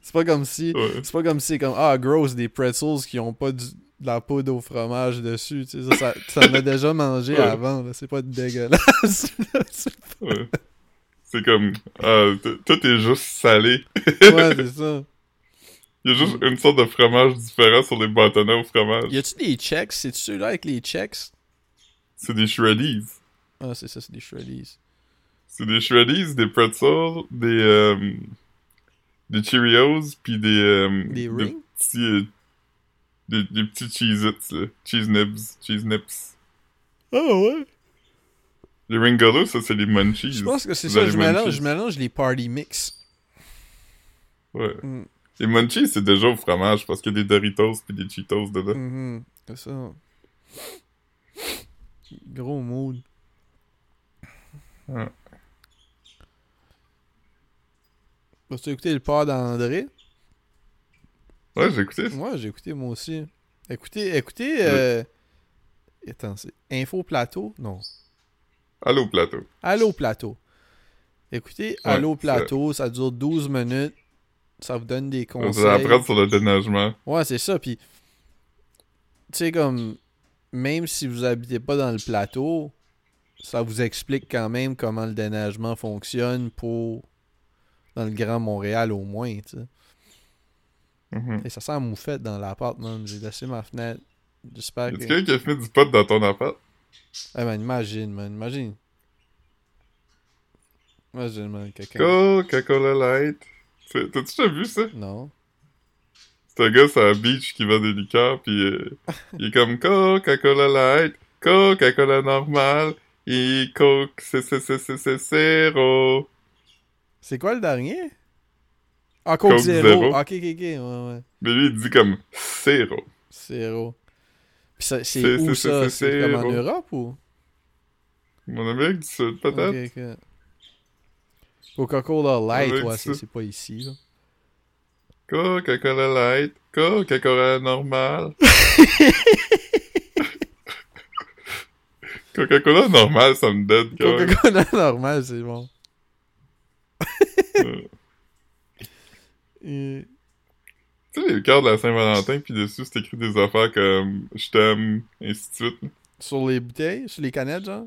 C'est pas comme si. Ouais. C'est pas comme si c'est comme Ah, gross, des pretzels qui ont pas du- de la poudre au fromage dessus. Tu sais, ça, ça, ça en a déjà mangé Ouais. avant. là. C'est pas dégueulasse. [laughs] là. C'est- Ouais. C'est comme, ah, tout est juste salé. ouais, c'est ça. Il y a juste une sorte de fromage différent sur les bâtonnets au fromage. Y a-tu des checks? C'est-tu ceux-là avec les checks? C'est des shreddies. Ah, c'est ça, c'est des shreddies. C'est des shreddies, des pretzels, des, euh, des Cheerios, puis des, euh, Des rings? petits, euh, des, des petits Cheez-Its, là. Cheese Nibs, Cheese Nips. Ah ouais Les Ringolos, ça, c'est les Munchies. Je pense que c'est ça, je mélange, Munchies. je mélange les party mix. Ouais. Mm. Les Munchies, c'est déjà au fromage, parce qu'il y a des Doritos puis des Cheetos dedans. Mhm, C'est ça. Gros mood. Ouais. As-tu écouté le pod d'André? Ouais, j'ai écouté. Ouais, j'ai écouté moi aussi. Écoutez, écoutez, euh... Attends, c'est Info Plateau? Non. Allô, plateau. Allô Plateau. Écoutez, Ouais, Allô Plateau, ça dure 12 minutes. Ça vous donne des conseils. apprendre sur le déneigement. Ouais, c'est ça. Puis, tu sais, comme, même si vous habitez pas dans le plateau, ça vous explique quand même comment le déneigement fonctionne pour. Dans le Grand Montréal, au moins, tu sais. Mhm. Et ça sent moufette dans l'appart, man. J'ai laissé ma fenêtre. J'espère que. quelqu'un qui a fumé du pot dans ton appart? Ah, man, imagine, man. Imagine. Demande quelqu'un. Coca-Cola Light. T'as-tu déjà vu ça? Non. C'est un gars sur la beach qui vend des liqueurs, pis euh, il est comme Coca-Cola Light, Coca-Cola normal, et Coke, c'est, c'est, c'est, c'est, c'est, zéro. C'est quoi le dernier? Ah, Coke. Ah, ok, ok, ok. Ouais, ouais. Mais lui, il dit comme zéro. Zéro. Puis c'est où ça? c'est- comme en zéro. Europe ou? Mon Amérique du Sud, peut-être? Coca-Cola Light, ouais, c'est pas ici, là. Coca-Cola Light, Coca-Cola normal. [laughs] Coca-Cola normal, ça me donne. Coca-Cola normal, c'est bon. Euh, Et- Tu sais, les cœurs de la Saint-Valentin, puis dessus, c'est écrit des affaires comme « je t'aime », ainsi de suite. Sur les bouteilles, sur les canettes, genre?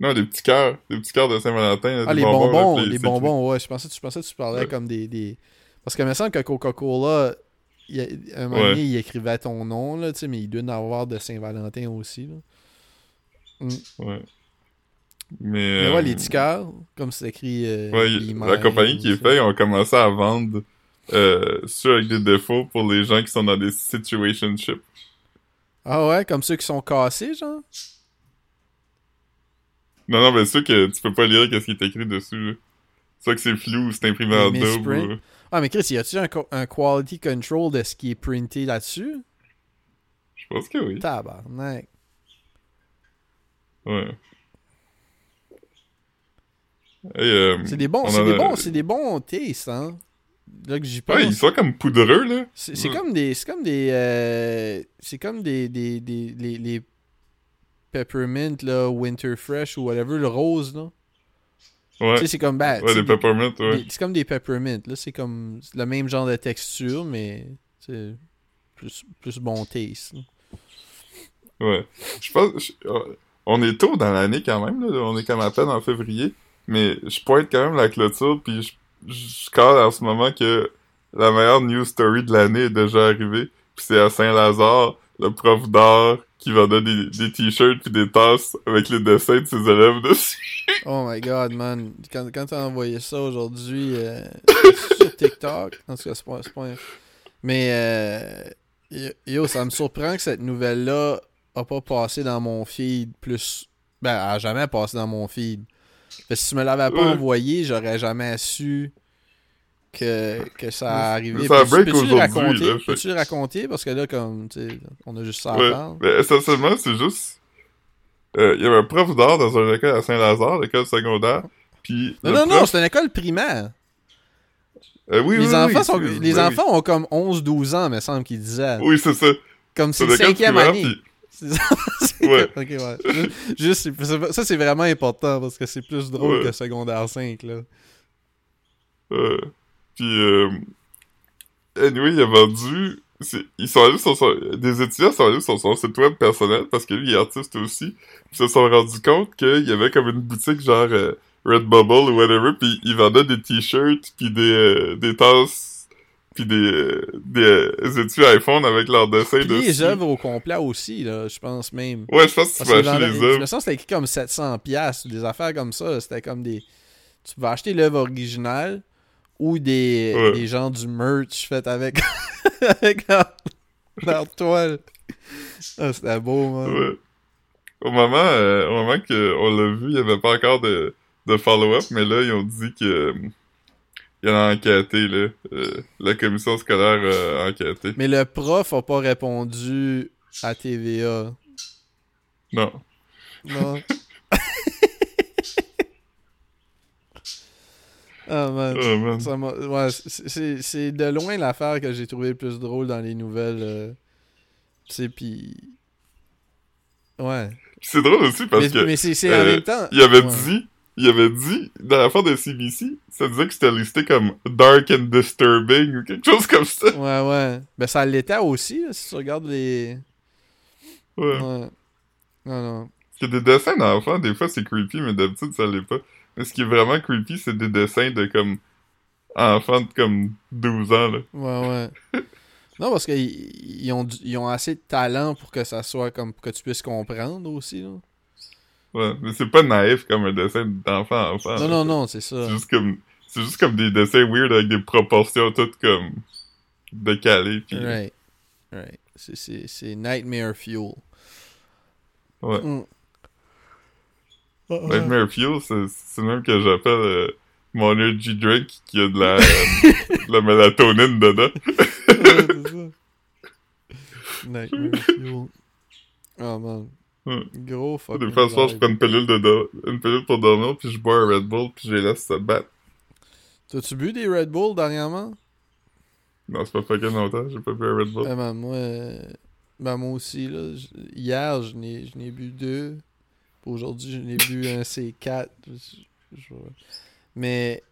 Non, des petits cœurs. Des petits cœurs de Saint-Valentin. Ah, les bonbons, là, les bonbons, ouais. Je pensais, je pensais que tu parlais Ouais. comme des, des... Parce que il me semble que Coca-Cola, il y a- à un moment Ouais. donné, il écrivait ton nom, là, tu sais, mais il doit en avoir de Saint-Valentin aussi, là. écrit- Ouais. Mais, Mais euh, ouais, les petits cœurs, comme c'est écrit... euh, ouais, la compagnie qui est ça. fait, ils ont commencé à vendre euh, ceux avec des défauts pour les gens qui sont dans des situationships. Ah ouais, comme ceux qui sont cassés, genre? Non, non, mais ceux que tu peux pas lire qu'est-ce qui est écrit dessus. Soit que c'est flou ou c'est imprimé en double. ou- Ah, mais Chris, y a-tu un, un quality control de ce qui est printé là-dessus? Je pense que oui. Tabarnak. Ouais. Euh, C'est des bons, on c'est des a- bons, c'est des bons tastes, hein? Là que j'y pense. Ouais, ils sont comme poudreux, là. C'est Ouais. comme des. C'est comme des. euh, c'est comme des. des, des les, les Peppermint, là, Winter Fresh ou whatever, le rose, là. Ouais. Tu sais, c'est comme. Tu Ouais, des peppermint, ouais. C'est comme des Peppermint, là. C'est comme le même genre de texture, mais. C'est plus, plus bon taste. là. Ouais. Je pense. je- euh, on est tôt dans l'année quand même, là. On est comme à peine en février. Mais je pointe quand même la clôture, puis je, je cale en ce moment que la meilleure news story de l'année est déjà arrivée. Puis c'est à Saint-Lazare, le prof d'art qui vendait des, des t-shirts puis des tasses avec les dessins de ses élèves dessus. [laughs] Oh my god, man. Quand, quand t'as envoyé ça aujourd'hui euh, [laughs] sur TikTok, en tout cas, c'est pas, pas Mais, euh, yo- yo, ça me surprend que cette nouvelle-là a pas passé dans mon feed plus. Ben, elle a jamais passé dans mon feed. Que si tu me l'avais pas Ouais. envoyé, j'aurais jamais su que, que ça a arrivé. Ça Peux-tu- break aujourd'hui, raconter? là, fait- Peux-tu le raconter? Parce que là, comme, on a juste ça à Ouais. faire. Mais essentiellement, c'est juste. euh, Il y avait un prof d'art dans une école à Saint-Lazare, l'école secondaire. Puis. Non, non, non, c'est une école primaire. Euh, oui, les oui, enfants, oui, sont, les oui, enfants ont comme 11-12 ans, me semble qu'il disait. Oui, c'est ça. Comme c'est C'est le cinquième année. puis- C'est ça, [laughs] c'est- Ouais. ok, ouais. Juste, juste, c'est- c'est- ça, c'est vraiment important parce que c'est plus drôle Ouais. que secondaire 5, là. Euh, puis, euh, anyway, il a vendu. Ils sont allés sur son... Des étudiants sont allés sur son site web personnel parce que lui, il est artiste aussi. Ils se sont rendus compte qu'il y avait comme une boutique genre euh, Redbubble ou whatever, puis ils vendaient des t-shirts, puis des, euh, des tasses, puis des, des euh, étuis iPhone avec leurs dessins Puis dessus. les œuvres au complet aussi, là, je pense même. Ouais, je pense que tu peux acheter les Je me œuvres. sens que c'était écrit comme 700$, piastres, des affaires comme ça. C'était comme des. Tu pouvais acheter l'œuvre originale ou des, Ouais. des gens du merch fait avec, [laughs] avec leur, leur toile. Ah, c'était beau, man. Ouais. Au moment, euh, au moment qu'on l'a vu, il n'y avait pas encore de, de follow-up, mais là, ils ont dit que il a enquêté, là. Euh, la commission scolaire euh, a enquêté. Mais le prof a pas répondu à TVA. Non. Non. [laughs] ah man. Oh, man. Ça m'a- ouais, c'est- de loin l'affaire que j'ai trouvé le plus drôle dans les nouvelles. euh, tu sais, puis. Ouais. C'est drôle aussi parce mais que mais c'est c'est en euh, même temps. il avait ouais. dit, il avait dit, dans l'affaire de CBC, ça disait que c'était listé comme dark and disturbing ou quelque chose comme ça. Ouais, ouais. Ben ça l'était aussi, si tu regardes les. Ouais. Ouais. Non, non. Parce que des dessins d'enfants, des fois, c'est creepy, mais d'habitude, ça l'est pas. Mais ce qui est vraiment creepy, c'est des dessins de comme enfants de comme 12 ans, là. Ouais, ouais. [laughs] Non, parce qu'ils ils ont, ils ont assez de talent pour que ça soit comme pour que tu puisses comprendre aussi. Là. Ouais, mais c'est pas naïf comme un dessin d'enfant à enfant. Non, non, non, c'est ça. C'est juste comme, c'est juste comme des dessins weird avec des proportions toutes comme décalées. Pis... Right. Right. C'est- C'est c'est Nightmare Fuel. Ouais. Mm. Nightmare Fuel, c'est c'est le même que j'appelle euh, mon energy drink qui a de la, [laughs] de la mélatonine dedans. Ouais, c'est ça. [laughs] Nightmare Fuel. Oh man. Ouais. Gros fucking Des fois, ce soir, je prends une pilule, de do- une pilule pour dormir, puis je bois un Red Bull, puis je les laisse se battre. T'as-tu bu des Red Bull dernièrement? Non, c'est pas fucking longtemps, j'ai pas bu un Red Bull. Ah, ben, moi, euh, ben, moi aussi, là. j- Hier, je n'ai je n'ai bu deux. Aujourd'hui, je n'ai bu un C4. Je- je- Mais,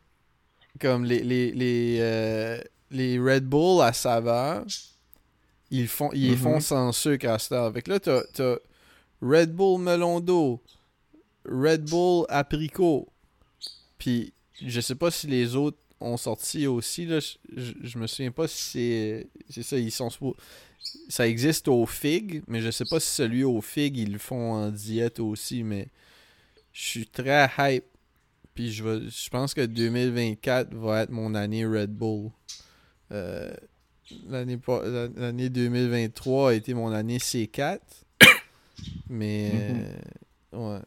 comme les, les, les, euh, les Red Bull à saveur, ils font, ils les font sans sucre à cette heure. Fait que là, t'as Red Bull melon d'eau, Red Bull apricot, puis je sais pas si les autres ont sorti aussi, là. Je, je, me souviens pas si c'est. Ça, ils sont. Ça existe au fig, mais je sais pas si celui au fig, ils le font en diète aussi, mais je suis très hype. Puis je vais, je pense que 2024 va être mon année Red Bull. Euh, l'année 2023 a été mon année C4. Mais euh, ouais.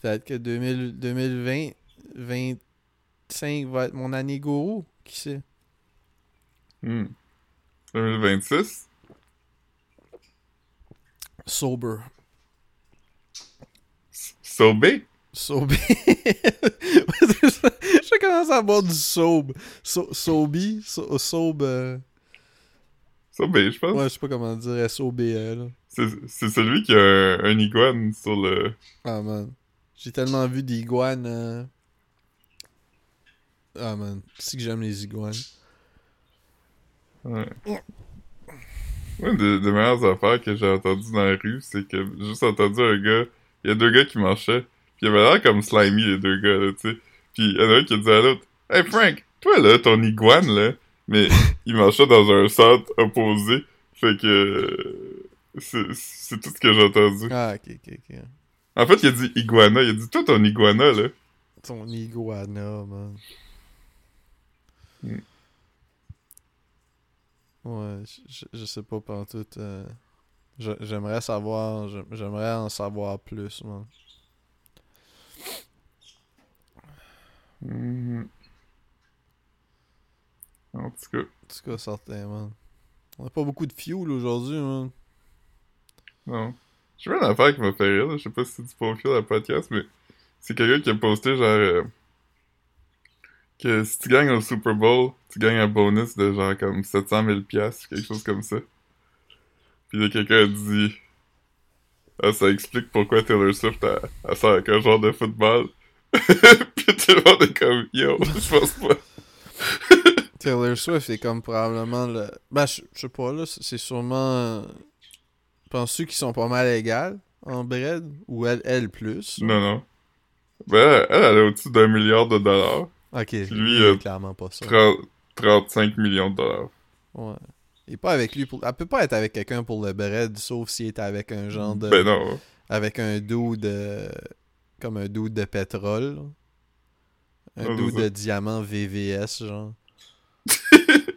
Peut-être que 2000, 2020 25 va être mon année gourou, qui sait? Hmm. 2026? Sober. Sobé? Sobe. [laughs] je commence à boire du sobe. So, sobi. So, sobe. Euh, Sobé, je pense. Ouais, je sais pas comment dire. S-O-B-E, là. C'est celui qui a un, un iguane sur le... Ah, man. J'ai tellement vu d'iguanes. euh. Ah, man. C'est que j'aime les iguanes. Ouais. Une des, des meilleures affaires que j'ai entendues dans la rue, c'est que j'ai juste entendu un gars... Il y a deux gars qui marchaient, puis il avait l'air comme slimy, les deux gars, là, tu sais. Puis il y en a un qui a dit à l'autre, « Hey Frank, toi là, ton iguane, là... » Mais il marchait dans un centre opposé, fait que... C'est tout ce que j'ai entendu. Ah, ok, ok, ok. En fait, il a dit iguana. Il a dit, toi, ton iguana, là. Ton iguana, man. Hmm. Ouais, je, sais pas pantoute. euh, J'aimerais savoir, j'aimerais en savoir plus, man. Mhm. En tout cas, En tout cas, certain, man. On a pas beaucoup de fuel aujourd'hui, man. non. J'ai vu une affaire qui m'a fait rire, là. Je sais pas si c'est du profil à la podcast, mais c'est quelqu'un qui a posté, genre, euh, que si tu gagnes au Super Bowl, tu gagnes un bonus de genre comme 700 000 piastres, quelque chose comme ça. Puis là, quelqu'un a dit, ah, ça explique pourquoi Taylor Swift a, a avec un genre de football. [laughs] Puis tout le monde est comme, yo, je pense pas. [laughs] Taylor Swift est comme probablement le. Ben, je je sais pas, là, c'est sûrement. Penses-tu qu'ils sont pas mal égales en bread Ou elle, elle plus? Non, non. Ben, elle, elle est au-dessus d'un milliard de dollars. Ok, Lui, euh, clairement pas ça. 30 35 millions de dollars. Ouais. Il est pas avec lui pour. Elle peut pas être avec quelqu'un pour le bread, sauf s'il est avec un genre de. Ben non. Avec un dude de. Comme un dude de pétrole. là. Un ça. de diamant VVS, genre. [laughs]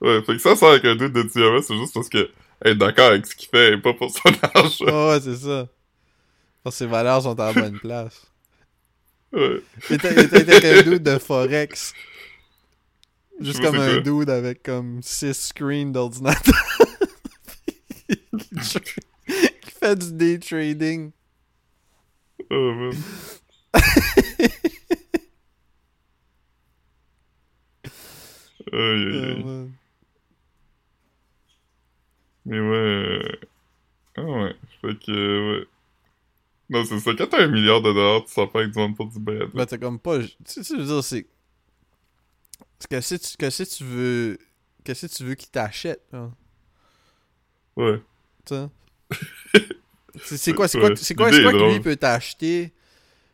Ouais, fait que ça sort avec un doute de diamant, c'est juste parce que elle est d'accord avec ce qu'il fait et pas pour son [laughs] argent. Ah ouais, c'est ça. Parce que ses valeurs sont à la bonne place. Ouais. Il était, il avec un dude de Forex. Juste comme un quoi. dude avec comme 6 screens d'ordinateur. [laughs] qui fait du day trading. Oh man. Aïe, aïe, aïe. Euh, Mais ouais. euh, Ah ouais. Fait que, ouais. Non, c'est ça. Quand t'as un milliard de dollars, tu sors pas avec du monde pour du bread. Ben, t'as comme pas. Tu sais, tu veux dire, c'est. c'est Que si tu, que tu veux. Que si tu veux qu'il t'achète, hein, Ouais. tu. [laughs] C'est quoi, c'est quoi, Ouais, c'est quoi, c'est quoi que lui peut t'acheter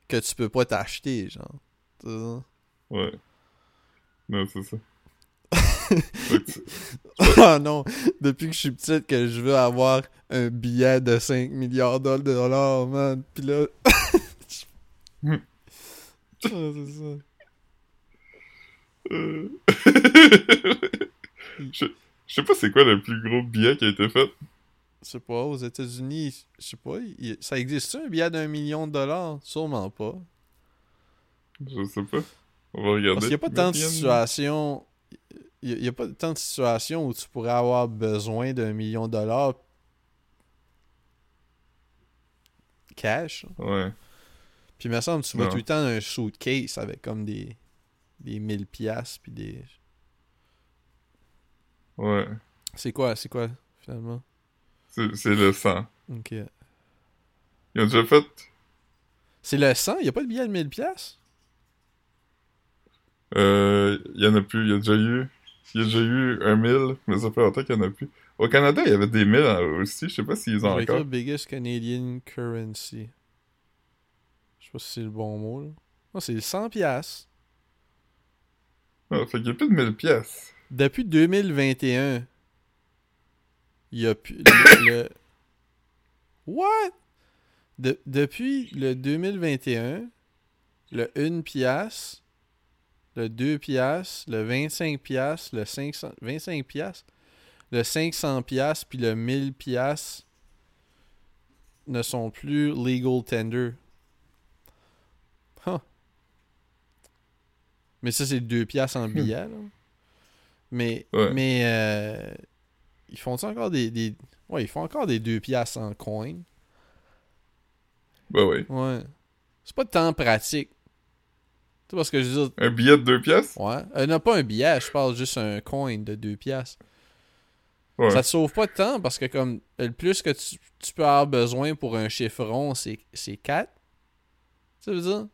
que tu peux pas t'acheter, genre. Tu? Ouais. Non, c'est ça. Oh [laughs] non, depuis que je suis petite que je veux avoir un billet de 5 milliards de dollars, man. Puis là... Ah, c'est ça. Euh. je, je sais pas c'est quoi le plus gros billet qui a été fait? Je sais pas, aux États-Unis, je sais pas, il- ça existe un billet d'un million de dollars? Sûrement pas. Je sais pas. On va regarder. Parce qu'il n'y a pas tant de situations. Il n'y a, pas tant de situations où tu pourrais avoir besoin d'un million de dollars cash. Ouais. Puis il me semble que tu vas tout le temps dans un suitcase avec comme des, des 1000 piastres puis des... Ouais. C'est quoi, c'est quoi, finalement? C'est le sang. Ok. Ils ont déjà fait. C'est le 100? Il n'y a pas de billet de 1000 piastres? Euh. Il y en a plus. Il y a déjà eu. Il y a déjà eu un 1000, mais ça fait longtemps qu'il y en a plus. Au Canada, il y avait des 1000 aussi. Je sais pas s'ils Je ont encore. biggest Canadian currency. Je sais pas si c'est le bon mot, là. Non, c'est le 100 piastres. Ah, fait qu'il y a plus de 1000 pièces. Depuis 2021, il y a plus le, le- [coughs] What? De- depuis le 2021, le 1 piastre, le 2 piastres, le 25 piastres, le 500 25 piastres, le 500 piastres puis le 1000 piastres ne sont plus legal tender. Huh. Mais ça c'est 2 piastres en billets là. Mais Ouais. mais euh, ils font encore des, des ouais, ils font encore des 2 piastres en coin. Bah ouais. Ouais. C'est pas tant pratique. Tu parce que je dire? Un billet de 2 pièces? Ouais. Euh, non, pas un billet, je parle juste un coin de 2 piastres. Ouais. Ça te sauve pas de temps parce que comme le plus que tu, tu peux avoir besoin pour un chiffron, c'est c'est 4. Ça veut dire?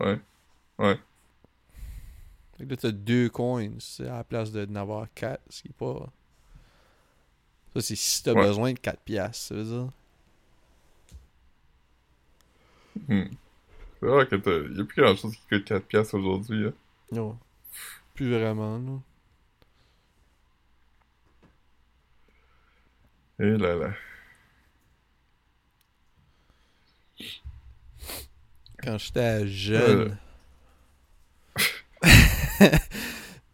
Ouais. Fait que là, t'as deux coins c'est à la place de n'avoir 4, ce qui est pas... Ça, c'est si t'as Ouais. besoin de 4 piastres, ça veut dire? Hmm. C'est vrai que t'as... Y a plus grand chose qui coûte 4 pièces aujourd'hui. hein. Non. Plus vraiment, là. Eh là là. Quand j'étais jeune... [laughs]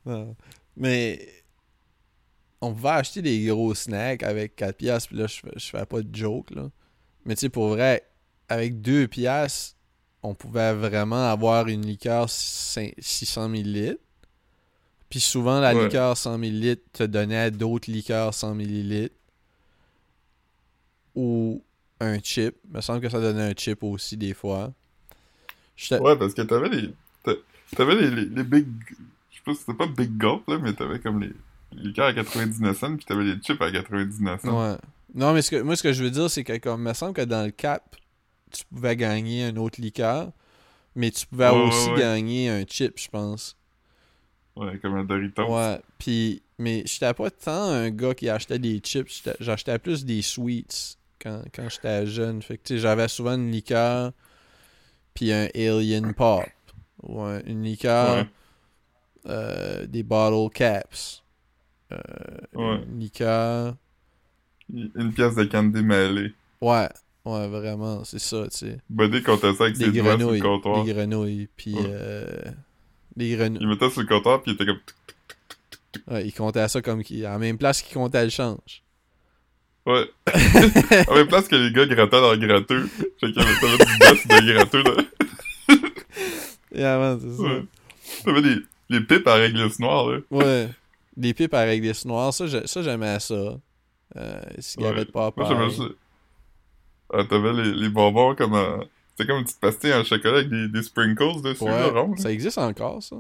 Non. Mais on pouvait acheter des gros snacks avec 4 piastres, puis là, je, je fais pas de joke, là. Mais tu sais, pour vrai, avec 2 piastres, on pouvait vraiment avoir une liqueur cin- 600 ml. Puis souvent, la Ouais. liqueur 100 ml te donnait d'autres liqueurs 100 ml. Ou un chip. Il me semble que ça donnait un chip aussi, des fois. Ouais, parce que t'avais les... t'a- T'avais les, les, les big... Je sais pas si c'était pas big gulp, là, mais t'avais comme les... Les cœurs à 99 cents, puis t'avais les chips à 99 cents. Ouais. Non, mais ce que, moi, ce que je veux dire, c'est que, comme, il me semble que dans le cap, tu pouvais gagner un autre liqueur, mais tu pouvais Ouais, aussi ouais. gagner un chip, je pense. Ouais, comme un Doritos. Ouais. Puis, mais j'étais pas tant un gars qui achetait des chips, j'achetais plus des sweets quand, quand j'étais jeune. Fait que, tu sais, j'avais souvent une liqueur, puis un Alien Pop, ou un- une liqueur, Ouais. euh, des bottle caps, euh, Ouais. une liqueur. Une pièce de candy mêlée. Ouais, ouais, vraiment, c'est ça, tu sais. Buddy comptait ça avec Des ses doigts sur le grenouilles. comptoir. Des grenouilles. Puis. Ouais. Euh, des grenouilles. Il mettait sur le comptoir, puis il était comme... Ouais, il comptait ça comme. À la même place qu'il comptait le change. Ouais. [laughs] en même place que les gars grattaient leur gratteux. Fait qu'il y avait du boss de gratteux, là. [laughs] Et avant, c'est ça. Ouais. T'avais les, les pipes à réglisse noire, là. Ouais. Des pipes à réglisse noire, ça, j'ai- ça j'aimais ça. Euh, cigarette Ouais. papa. Moi, Ah, t'avais les, les bonbons comme... euh, C'était comme une petite pastille en chocolat avec des, des sprinkles dessus, là, Ouais, là. ça existe encore, ça.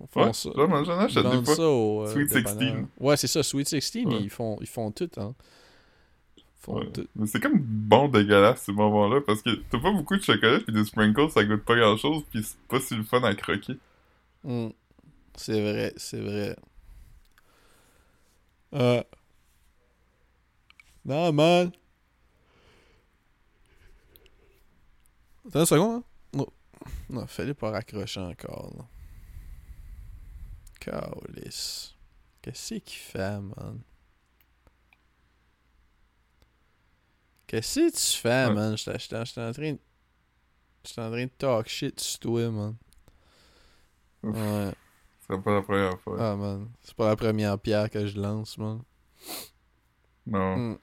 Ils font Ouais, ça. j'en j'en Ils achète des vendent fois. ça au. euh, Sweet dépanneur. 16. Ouais, c'est ça, Sweet 16, Ouais. ils, font, ils font tout, hein. Ils font Ouais. tout. Mais c'est comme bon dégueulasse, ces bonbons-là, parce que t'as pas beaucoup de chocolat, puis des sprinkles, ça goûte pas grand-chose, puis c'est pas si le fun à croquer. Mm. C'est vrai, c'est vrai. Euh. Non, man. Attends une seconde, hein? Non. Non, fallait pas raccrocher encore, là. Calice. Qu'est-ce qu'il fait, man? Qu'est-ce que tu fais, Ouais. man? J'étais en train de... J'étais en train de talk shit sur toi, man. Ouf. Ouais. Ce serait pas la première fois. Ah, man. C'est pas la première pierre que je lance, man. Non. Hmm.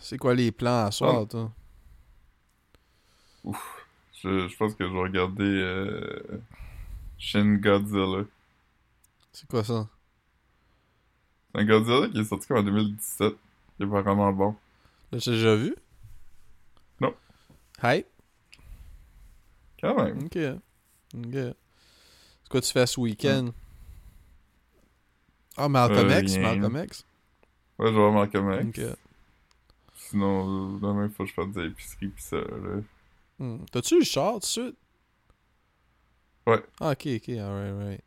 C'est quoi les plans à soir, toi? Je, je pense que je vais regarder euh, Shin Godzilla. C'est quoi ça? C'est un Godzilla qui est sorti comme en 2017. Qui est vraiment bon. L'as-tu déjà vu? Non. Hype? Quand même. Ok. Ok. C'est quoi tu fais ce week-end? Ah, Malcolm Euh, X? rien. Malcolm X? Ouais, je vais voir Malcolm X. Ok. Sinon, euh, demain, il faut que je fasse des épiceries pis ça, là. Hmm. T'as-tu le char tout de suite? Ouais. Ah, ok, ok, alright, right.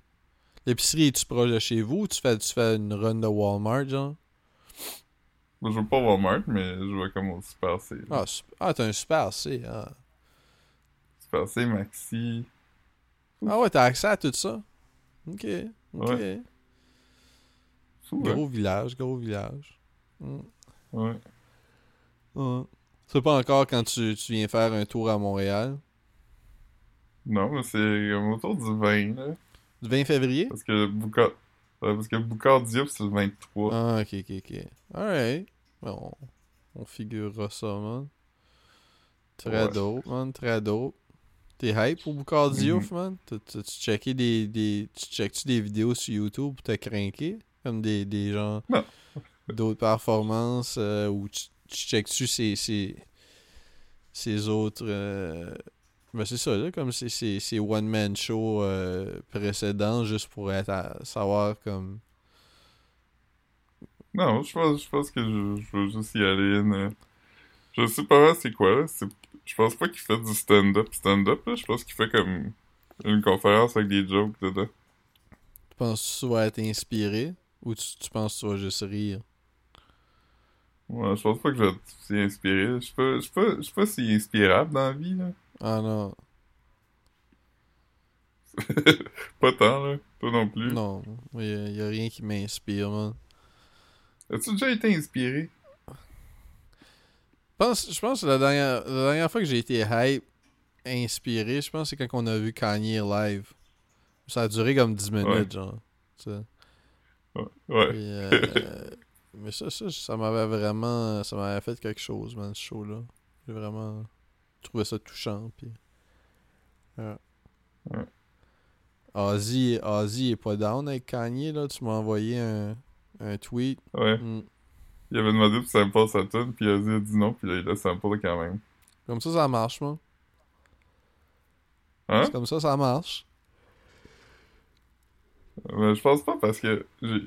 L'épicerie, es-tu proche de chez vous ou tu fais, tu fais une run de Walmart, genre? Moi, je vais pas Walmart, mais je vais comme au Super C. là. Ah, sup- ah t'as un super C. Ah, Super C, Maxi. ah ouais, t'as accès à tout ça? Ok, ok. Ouais. Fou? Gros village, gros village. Hmm. Ouais. Ouais. C'est pas encore quand tu, tu viens faire un tour à Montréal? Non, mais c'est autour du 20, là. Du 20 février? Parce que Boucard... parce que Boucard Diop, c'est le 23. Ah, ok, ok, ok. Alright. On, on figurera ça, man. Très Ouais. dope, man. Très dope. T'es hype pour Boucard Mhm. Diouf, man? T'as- T'as-tu checké des, des... Tu checkes-tu des vidéos sur YouTube pour te craquer? Comme des, des gens... Non. D'autres performances euh, ou tu checkes-tu ces, ces, ces autres... euh, Ben c'est ça, là, comme ces, ces, ces one-man shows euh, précédents, juste pour être à savoir comme... Non, je pense, je pense que je, je veux juste y aller. une- Je sais pas c'est quoi, là. Je pense pas qu'il fait du stand-up. Stand-up, là. Je pense qu'il fait comme une conférence avec des jokes dedans. Tu penses que tu vas être inspiré ou tu, tu penses que tu vas juste rire? Ouais, je pense pas que je vais être si inspiré. Je sais pas, je sais pas, je pas si inspirable dans la vie, là. Ah non, [laughs] Pas tant, là. Toi non plus. non, il y, a rien qui m'inspire, man. As-tu déjà été inspiré? Je pense, je pense que la dernière, la dernière fois que j'ai été hype, inspiré, je pense que c'est quand on a vu Kanye live. Ça a duré comme 10 minutes, Ouais. genre. tu sais. Ouais. Ouais. Puis, euh, [laughs] mais ça, ça, ça m'avait vraiment. Ça m'avait fait quelque chose, man, ce show-là. J'ai vraiment trouvé ça touchant. Puis, ouais. Ouais. Ozzy, Ozzy est pas down avec Kanye, là. Tu m'as envoyé un, un tweet. Ouais. Mm. Il avait demandé pour sample sa tune, puis Ozzy a dit non, puis là, il a sample quand même. Comme ça, ça marche, moi. Hein? C'est comme ça, ça marche. Mais je pense pas parce que. j'ai-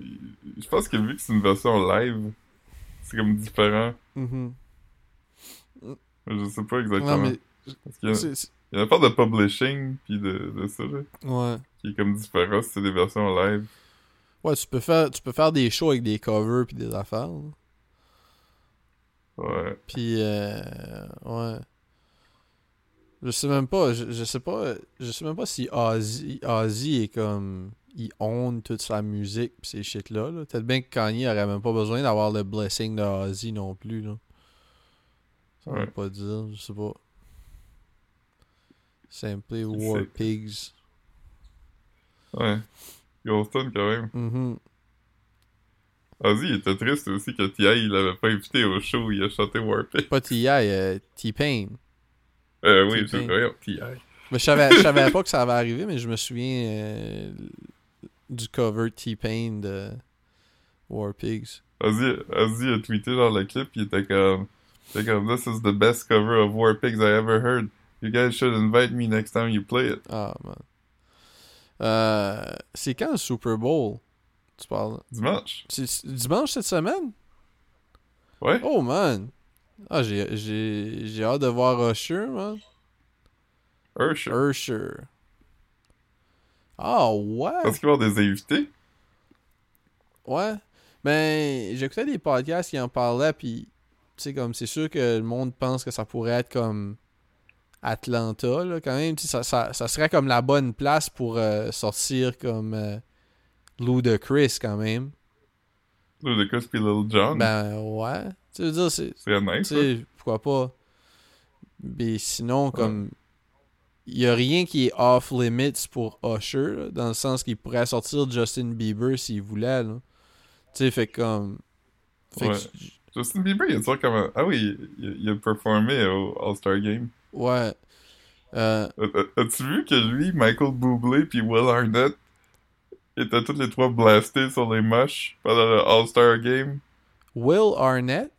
Je pense que vu que c'est une version live, c'est comme différent. Mhm. Je sais pas exactement. Non, mais. Parce qu'il y a, c'est- c'est- il y a une part de publishing, puis de, de ça, là, Ouais. qui est comme différent si c'est des versions live. Ouais, tu peux faire, tu peux faire des shows avec des covers puis des affaires. là. Ouais. Puis, euh, ouais. Je sais même pas, je, je sais pas, je sais même pas si Ozzy, Ozzy est comme, il own toute sa musique pis ces shit-là. Là. Peut-être bien que Kanye aurait même pas besoin d'avoir le blessing de Ozzy non plus, là. Ça veut Ouais. pas dire, je sais pas. Simply War? Pigs. Ouais. Grosse tune quand même. Ozzy, il était triste aussi que T.I. il l'avait pas invité au show, il a chanté Warpig. Pas T.I., euh, T-Pain. Euh, oui, c'est vrai, T.I. Mais je savais, je savais pas que ça allait arriver, mais je me souviens euh, du cover T-Pain de War Pigs. Ozzy, Ozzy a tweeté genre le clip, il était comme, il était comme, This is the best cover of Warpigs I ever heard. You guys should invite me next time you play it. Ah, man. Euh, c'est quand le Super Bowl? Tu parles? Dimanche. C'est dimanche cette semaine? Ouais. Oh, man. Ah, j'ai, j'ai, j'ai hâte de voir Usher, man. Usher. Usher. Ah, ouais. Parce qu'il va y avoir des invités. Ouais. Ben, j'écoutais des podcasts qui en parlaient, puis, tu sais, comme, c'est sûr que le monde pense que ça pourrait être comme Atlanta, là, quand même. Ça, ça, ça serait comme la bonne place pour euh, sortir comme euh, Ludacris, quand même. Ludacris pis Lil Jon. Ben ouais. Tu veux dire, c'est. c'est nice, sais, pourquoi pas. Mais sinon, comme. Il y a rien qui est off limits pour Usher, là, dans le sens qu'il pourrait sortir Justin Bieber s'il voulait. Tu sais, fait comme. Fait Ouais. Justin Bieber, il a dit comme un- Ah oui, il, il a performé au All-Star Game. ouais. Euh, A- a- As-tu vu que lui, Michael Bublé puis Will Arnett étaient tous les trois blastés sur les moches pendant le All-Star Game? Will Arnett,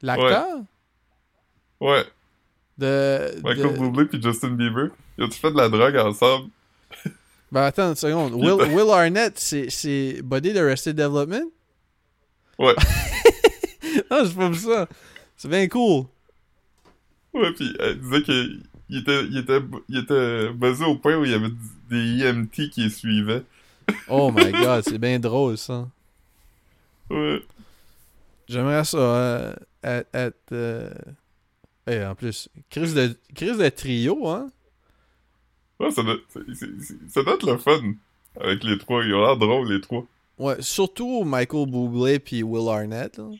l'acteur? Ouais, de, Michael de- Bublé puis Justin Bieber. Ils ont-tu fait de la drogue ensemble? Ben attends une seconde. Will, Will Arnett, c'est, c'est Body de Arrested Development? Ouais. [laughs] non, c'est pas ça. C'est bien cool. Ouais, puis elle disait qu'il il était, il était, il était buzzé au point où il y avait des EMT qui les suivaient. Oh my [laughs] god, c'est bien drôle ça. Ouais. J'aimerais ça euh, être. être, euh, eh, en plus, crise de, crise de trio, hein? Ouais, ça doit, ça doit être le fun avec les trois. Ils ont l'air drôles, les trois. Ouais, surtout Michael Bublé puis Will Arnett. là.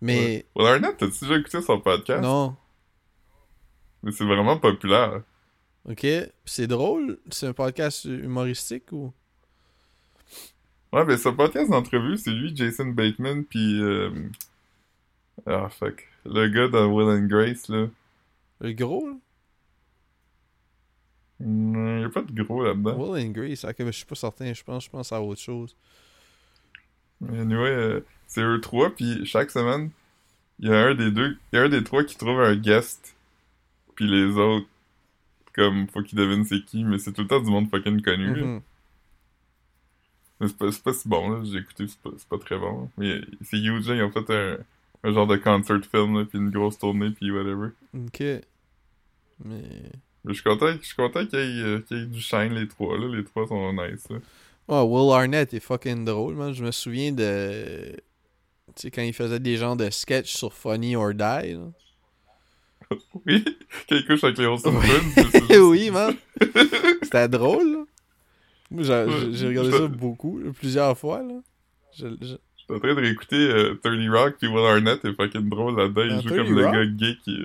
Mais Will Arnett, t'as-tu déjà écouté son podcast? non, Mais c'est vraiment populaire. ok. C'est drôle? C'est un podcast humoristique ou? Ouais, mais son podcast d'entrevue, c'est lui, Jason Bateman, puis... Euh... Ah, fuck. Le gars dans Will and Grace, là. Le gros, là? Y a pas de gros là-dedans. Will and Grace, ok, mais je suis pas certain, je pense, je pense à autre chose. Mais anyway, euh, c'est eux trois, puis chaque semaine, il y a un des deux, y a un des trois qui trouve un guest, puis les autres, comme, faut qu'ils devinent c'est qui, mais c'est tout le temps du monde fucking connu. Mhm. Mais c'est pas, si bon, là, j'ai écouté, c'est pas, c'est pas très bon. Mais c'est huge, ils ont fait un, un genre de concert film, là, puis une grosse tournée, puis whatever. Ok. Mais. Mais je suis content, je suis content qu'il y, ait, euh, qu'il y ait du shine, les trois, là, les trois sont nice, là. Oh, Will Arnett est fucking drôle, man. Je me souviens de. Tu sais, quand il faisait des genres de sketchs sur Funny or Die, là. [laughs] Oui, quand il couche avec les Olsen Oui. [laughs] Oui, man. C'était drôle, là. Moi, j'ai regardé ça beaucoup, plusieurs fois, là. Je- je- J'étais en train de réécouter euh, 30 Rock, puis Will Arnett est fucking drôle là-dedans. Il Dans joue 30 comme le gars gay qui...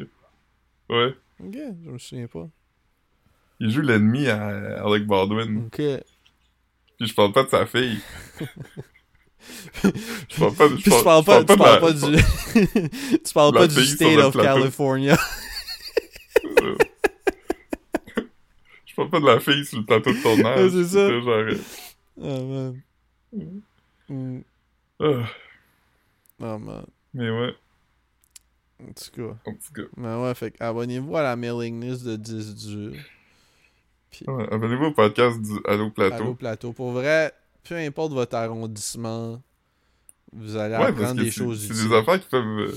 Ouais. Ok, je me souviens pas. Il joue l'ennemi à Alec Baldwin. Ok. Puis je parle pas de sa fille. [laughs] je parle pas de... Tu parles pas, tu de parles pas du. [laughs] tu parles pas du state of. California. Euh, [laughs] Je parle pas de la fille sur le plateau de tournage. C'est ça. Genre... euh, oh, man. Mm. Ah, Oh, man. mais ouais, En tout cas. en tout cas. Mais ouais, fait abonnez-vous à la mailing list de 10 dur. Puis, Ouais, Abonnez-vous au podcast du Allo Plateau. Allô Plateau. Pour vrai, peu importe votre arrondissement, vous allez Ouais, apprendre des c'est choses c'est utiles. des affaires qui peuvent, euh,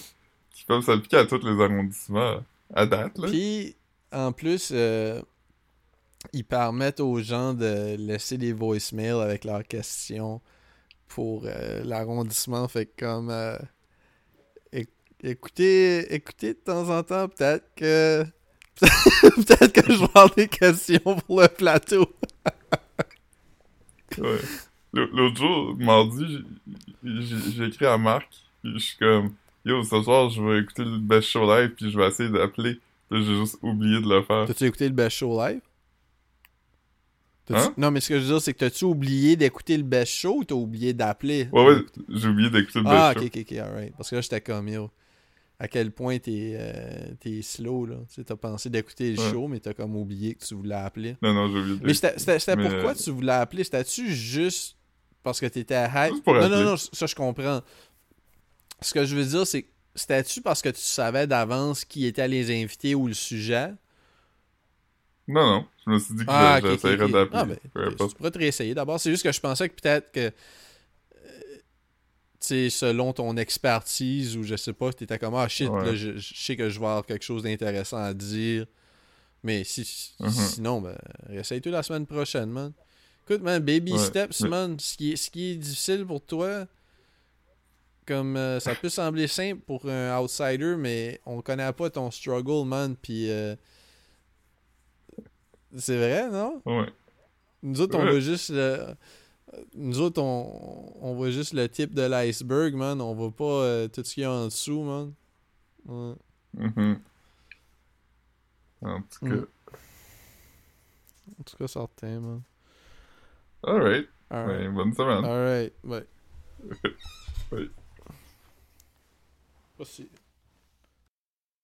qui peuvent s'appliquer à tous les arrondissements à date, là. Puis, en plus, euh, ils permettent aux gens de laisser des voicemails avec leurs questions pour euh, l'arrondissement. Fait que comme... euh, éc- écoutez, écoutez de temps en temps, peut-être que... [laughs] peut-être que je vais avoir des questions pour le plateau. Ouais. L'autre jour, mardi, j'ai- écrit à Marc, puis je suis comme, yo, ce soir, je vais écouter le best show live, puis je vais essayer d'appeler. J'ai juste oublié de le faire. T'as-tu écouté le Best Show live? Hein? Non, mais ce que je veux dire, c'est que t'as-tu oublié d'écouter le Best Show ou t'as oublié d'appeler? Ouais, ouais, j'ai oublié d'écouter le Ah, best ok, ok, ok, alright. Parce que là, j'étais comme, yo, à quel point t'es euh, slow, là. Tu sais, t'as pensé d'écouter le Ouais. show, mais t'as comme oublié que tu voulais appeler. show. Non, non, j'ai oublié de Mais c'était Mais, pourquoi euh, tu voulais appeler? C'était-tu juste parce que t'étais à hype? Juste pour non, appeler. non, non, ça, je comprends. Ce que je veux dire, c'est c'était-tu parce que tu savais d'avance qui étaient les invités ou le sujet? Non, non, je me suis dit que Ah, je- ok, ok, j'essaierais ok. d'appeler. Ah, ben, peu ok, importe. tu pourrais te réessayer d'abord. C'est juste que je pensais que peut-être que, euh, tu sais, selon ton expertise ou je sais pas, t'étais comme, ah shit, Ouais. là, je, je sais que je vais avoir quelque chose d'intéressant à dire. Mais si, Mhm. sinon, ben, réessaye-toi la semaine prochaine, man. Écoute, man, baby Ouais, steps, mais- man. Ce qui, est, ce qui est difficile pour toi, comme euh, ça peut sembler simple pour un outsider, mais on connaît pas ton struggle, man. Puis, euh, c'est vrai, non? Ouais. Nous autres, on Ouais. va juste. euh, Nous autres, on, on voit juste le type de l'iceberg, man. On voit pas euh, tout ce qu'il y a en dessous, man. Ouais. Mhm. En tout cas, Mm. En tout cas, certain, man. alright. Alright. Ben, bonne semaine. Alright. Bye. [laughs] Bye. Si-